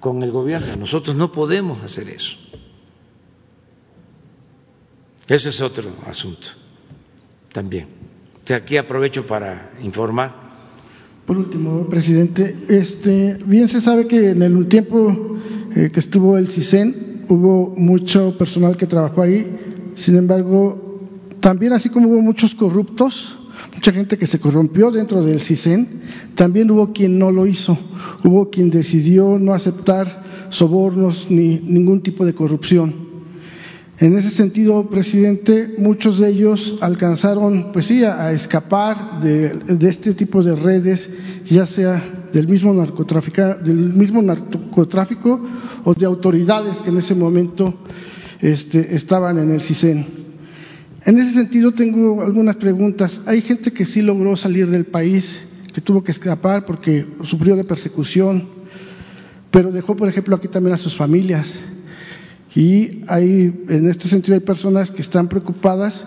con el gobierno. Nosotros no podemos hacer eso. Eso es otro asunto también. aquí aprovecho para informar. Por último, presidente, este, bien se sabe que en el tiempo eh, que estuvo el CISEN hubo mucho personal que trabajó ahí, sin embargo, también así como hubo muchos corruptos, mucha gente que se corrompió dentro del CISEN, también hubo quien no lo hizo, hubo quien decidió no aceptar sobornos ni ningún tipo de corrupción. En ese sentido, presidente, muchos de ellos alcanzaron, pues sí, a, escapar de, este tipo de redes, ya sea del mismo, del mismo narcotráfico o de autoridades que en ese momento este, estaban en el CISEN. En ese sentido, tengo algunas preguntas. Hay gente que sí logró salir del país, que tuvo que escapar porque sufrió de persecución, pero dejó, por ejemplo, aquí también a sus familias y hay, en este sentido hay personas que están preocupadas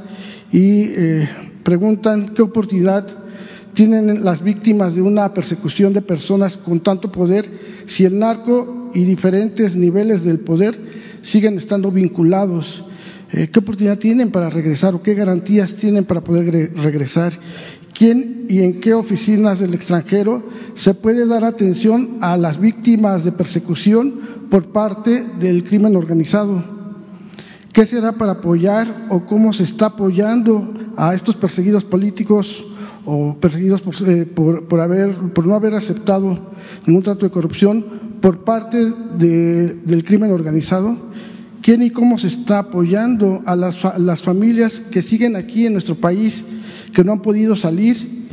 y eh, preguntan qué oportunidad tienen las víctimas de una persecución de personas con tanto poder si el narco y diferentes niveles del poder siguen estando vinculados. Eh, ¿Qué oportunidad tienen para regresar o qué garantías tienen para poder regresar? ¿Quién y en qué oficinas del extranjero se puede dar atención a las víctimas de persecución por parte del crimen organizado. ¿Qué será para apoyar o cómo se está apoyando a estos perseguidos políticos o perseguidos por, eh, por, no haber aceptado ningún trato de corrupción por parte del crimen organizado? ¿Quién y cómo se está apoyando a las, familias que siguen aquí en nuestro país, que no han podido salir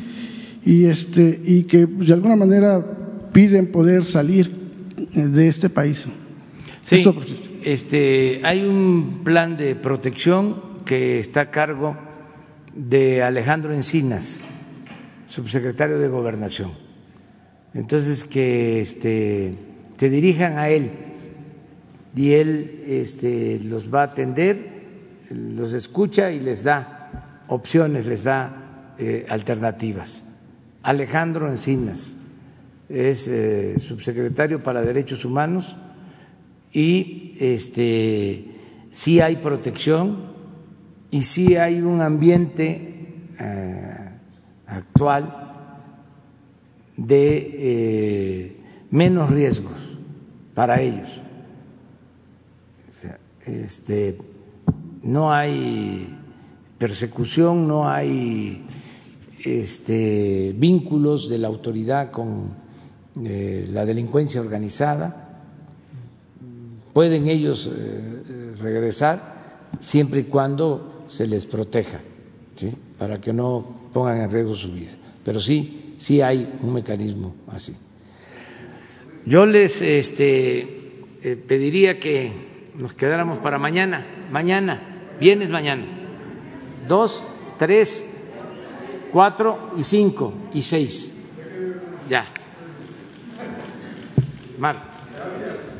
y, este, y que de alguna manera piden poder salir de este país. Sí, este, hay un plan de protección que está a cargo de Alejandro Encinas, subsecretario de Gobernación. Entonces, que este, se dirijan a él y él este, los va a atender, los escucha y les da opciones, les da eh, alternativas. Alejandro Encinas es eh, subsecretario para Derechos Humanos y este, sí hay protección y sí hay un ambiente eh, actual de eh, menos riesgos para ellos. este, no hay persecución, no hay este, vínculos de la autoridad con la delincuencia organizada, pueden ellos eh, regresar siempre y cuando se les proteja, para que no pongan en riesgo su vida. Pero sí, sí hay un mecanismo así. Yo les este, eh, pediría que nos quedáramos para mañana, mañana, viernes mañana, dos, tres, cuatro y cinco y seis. Ya. Marta.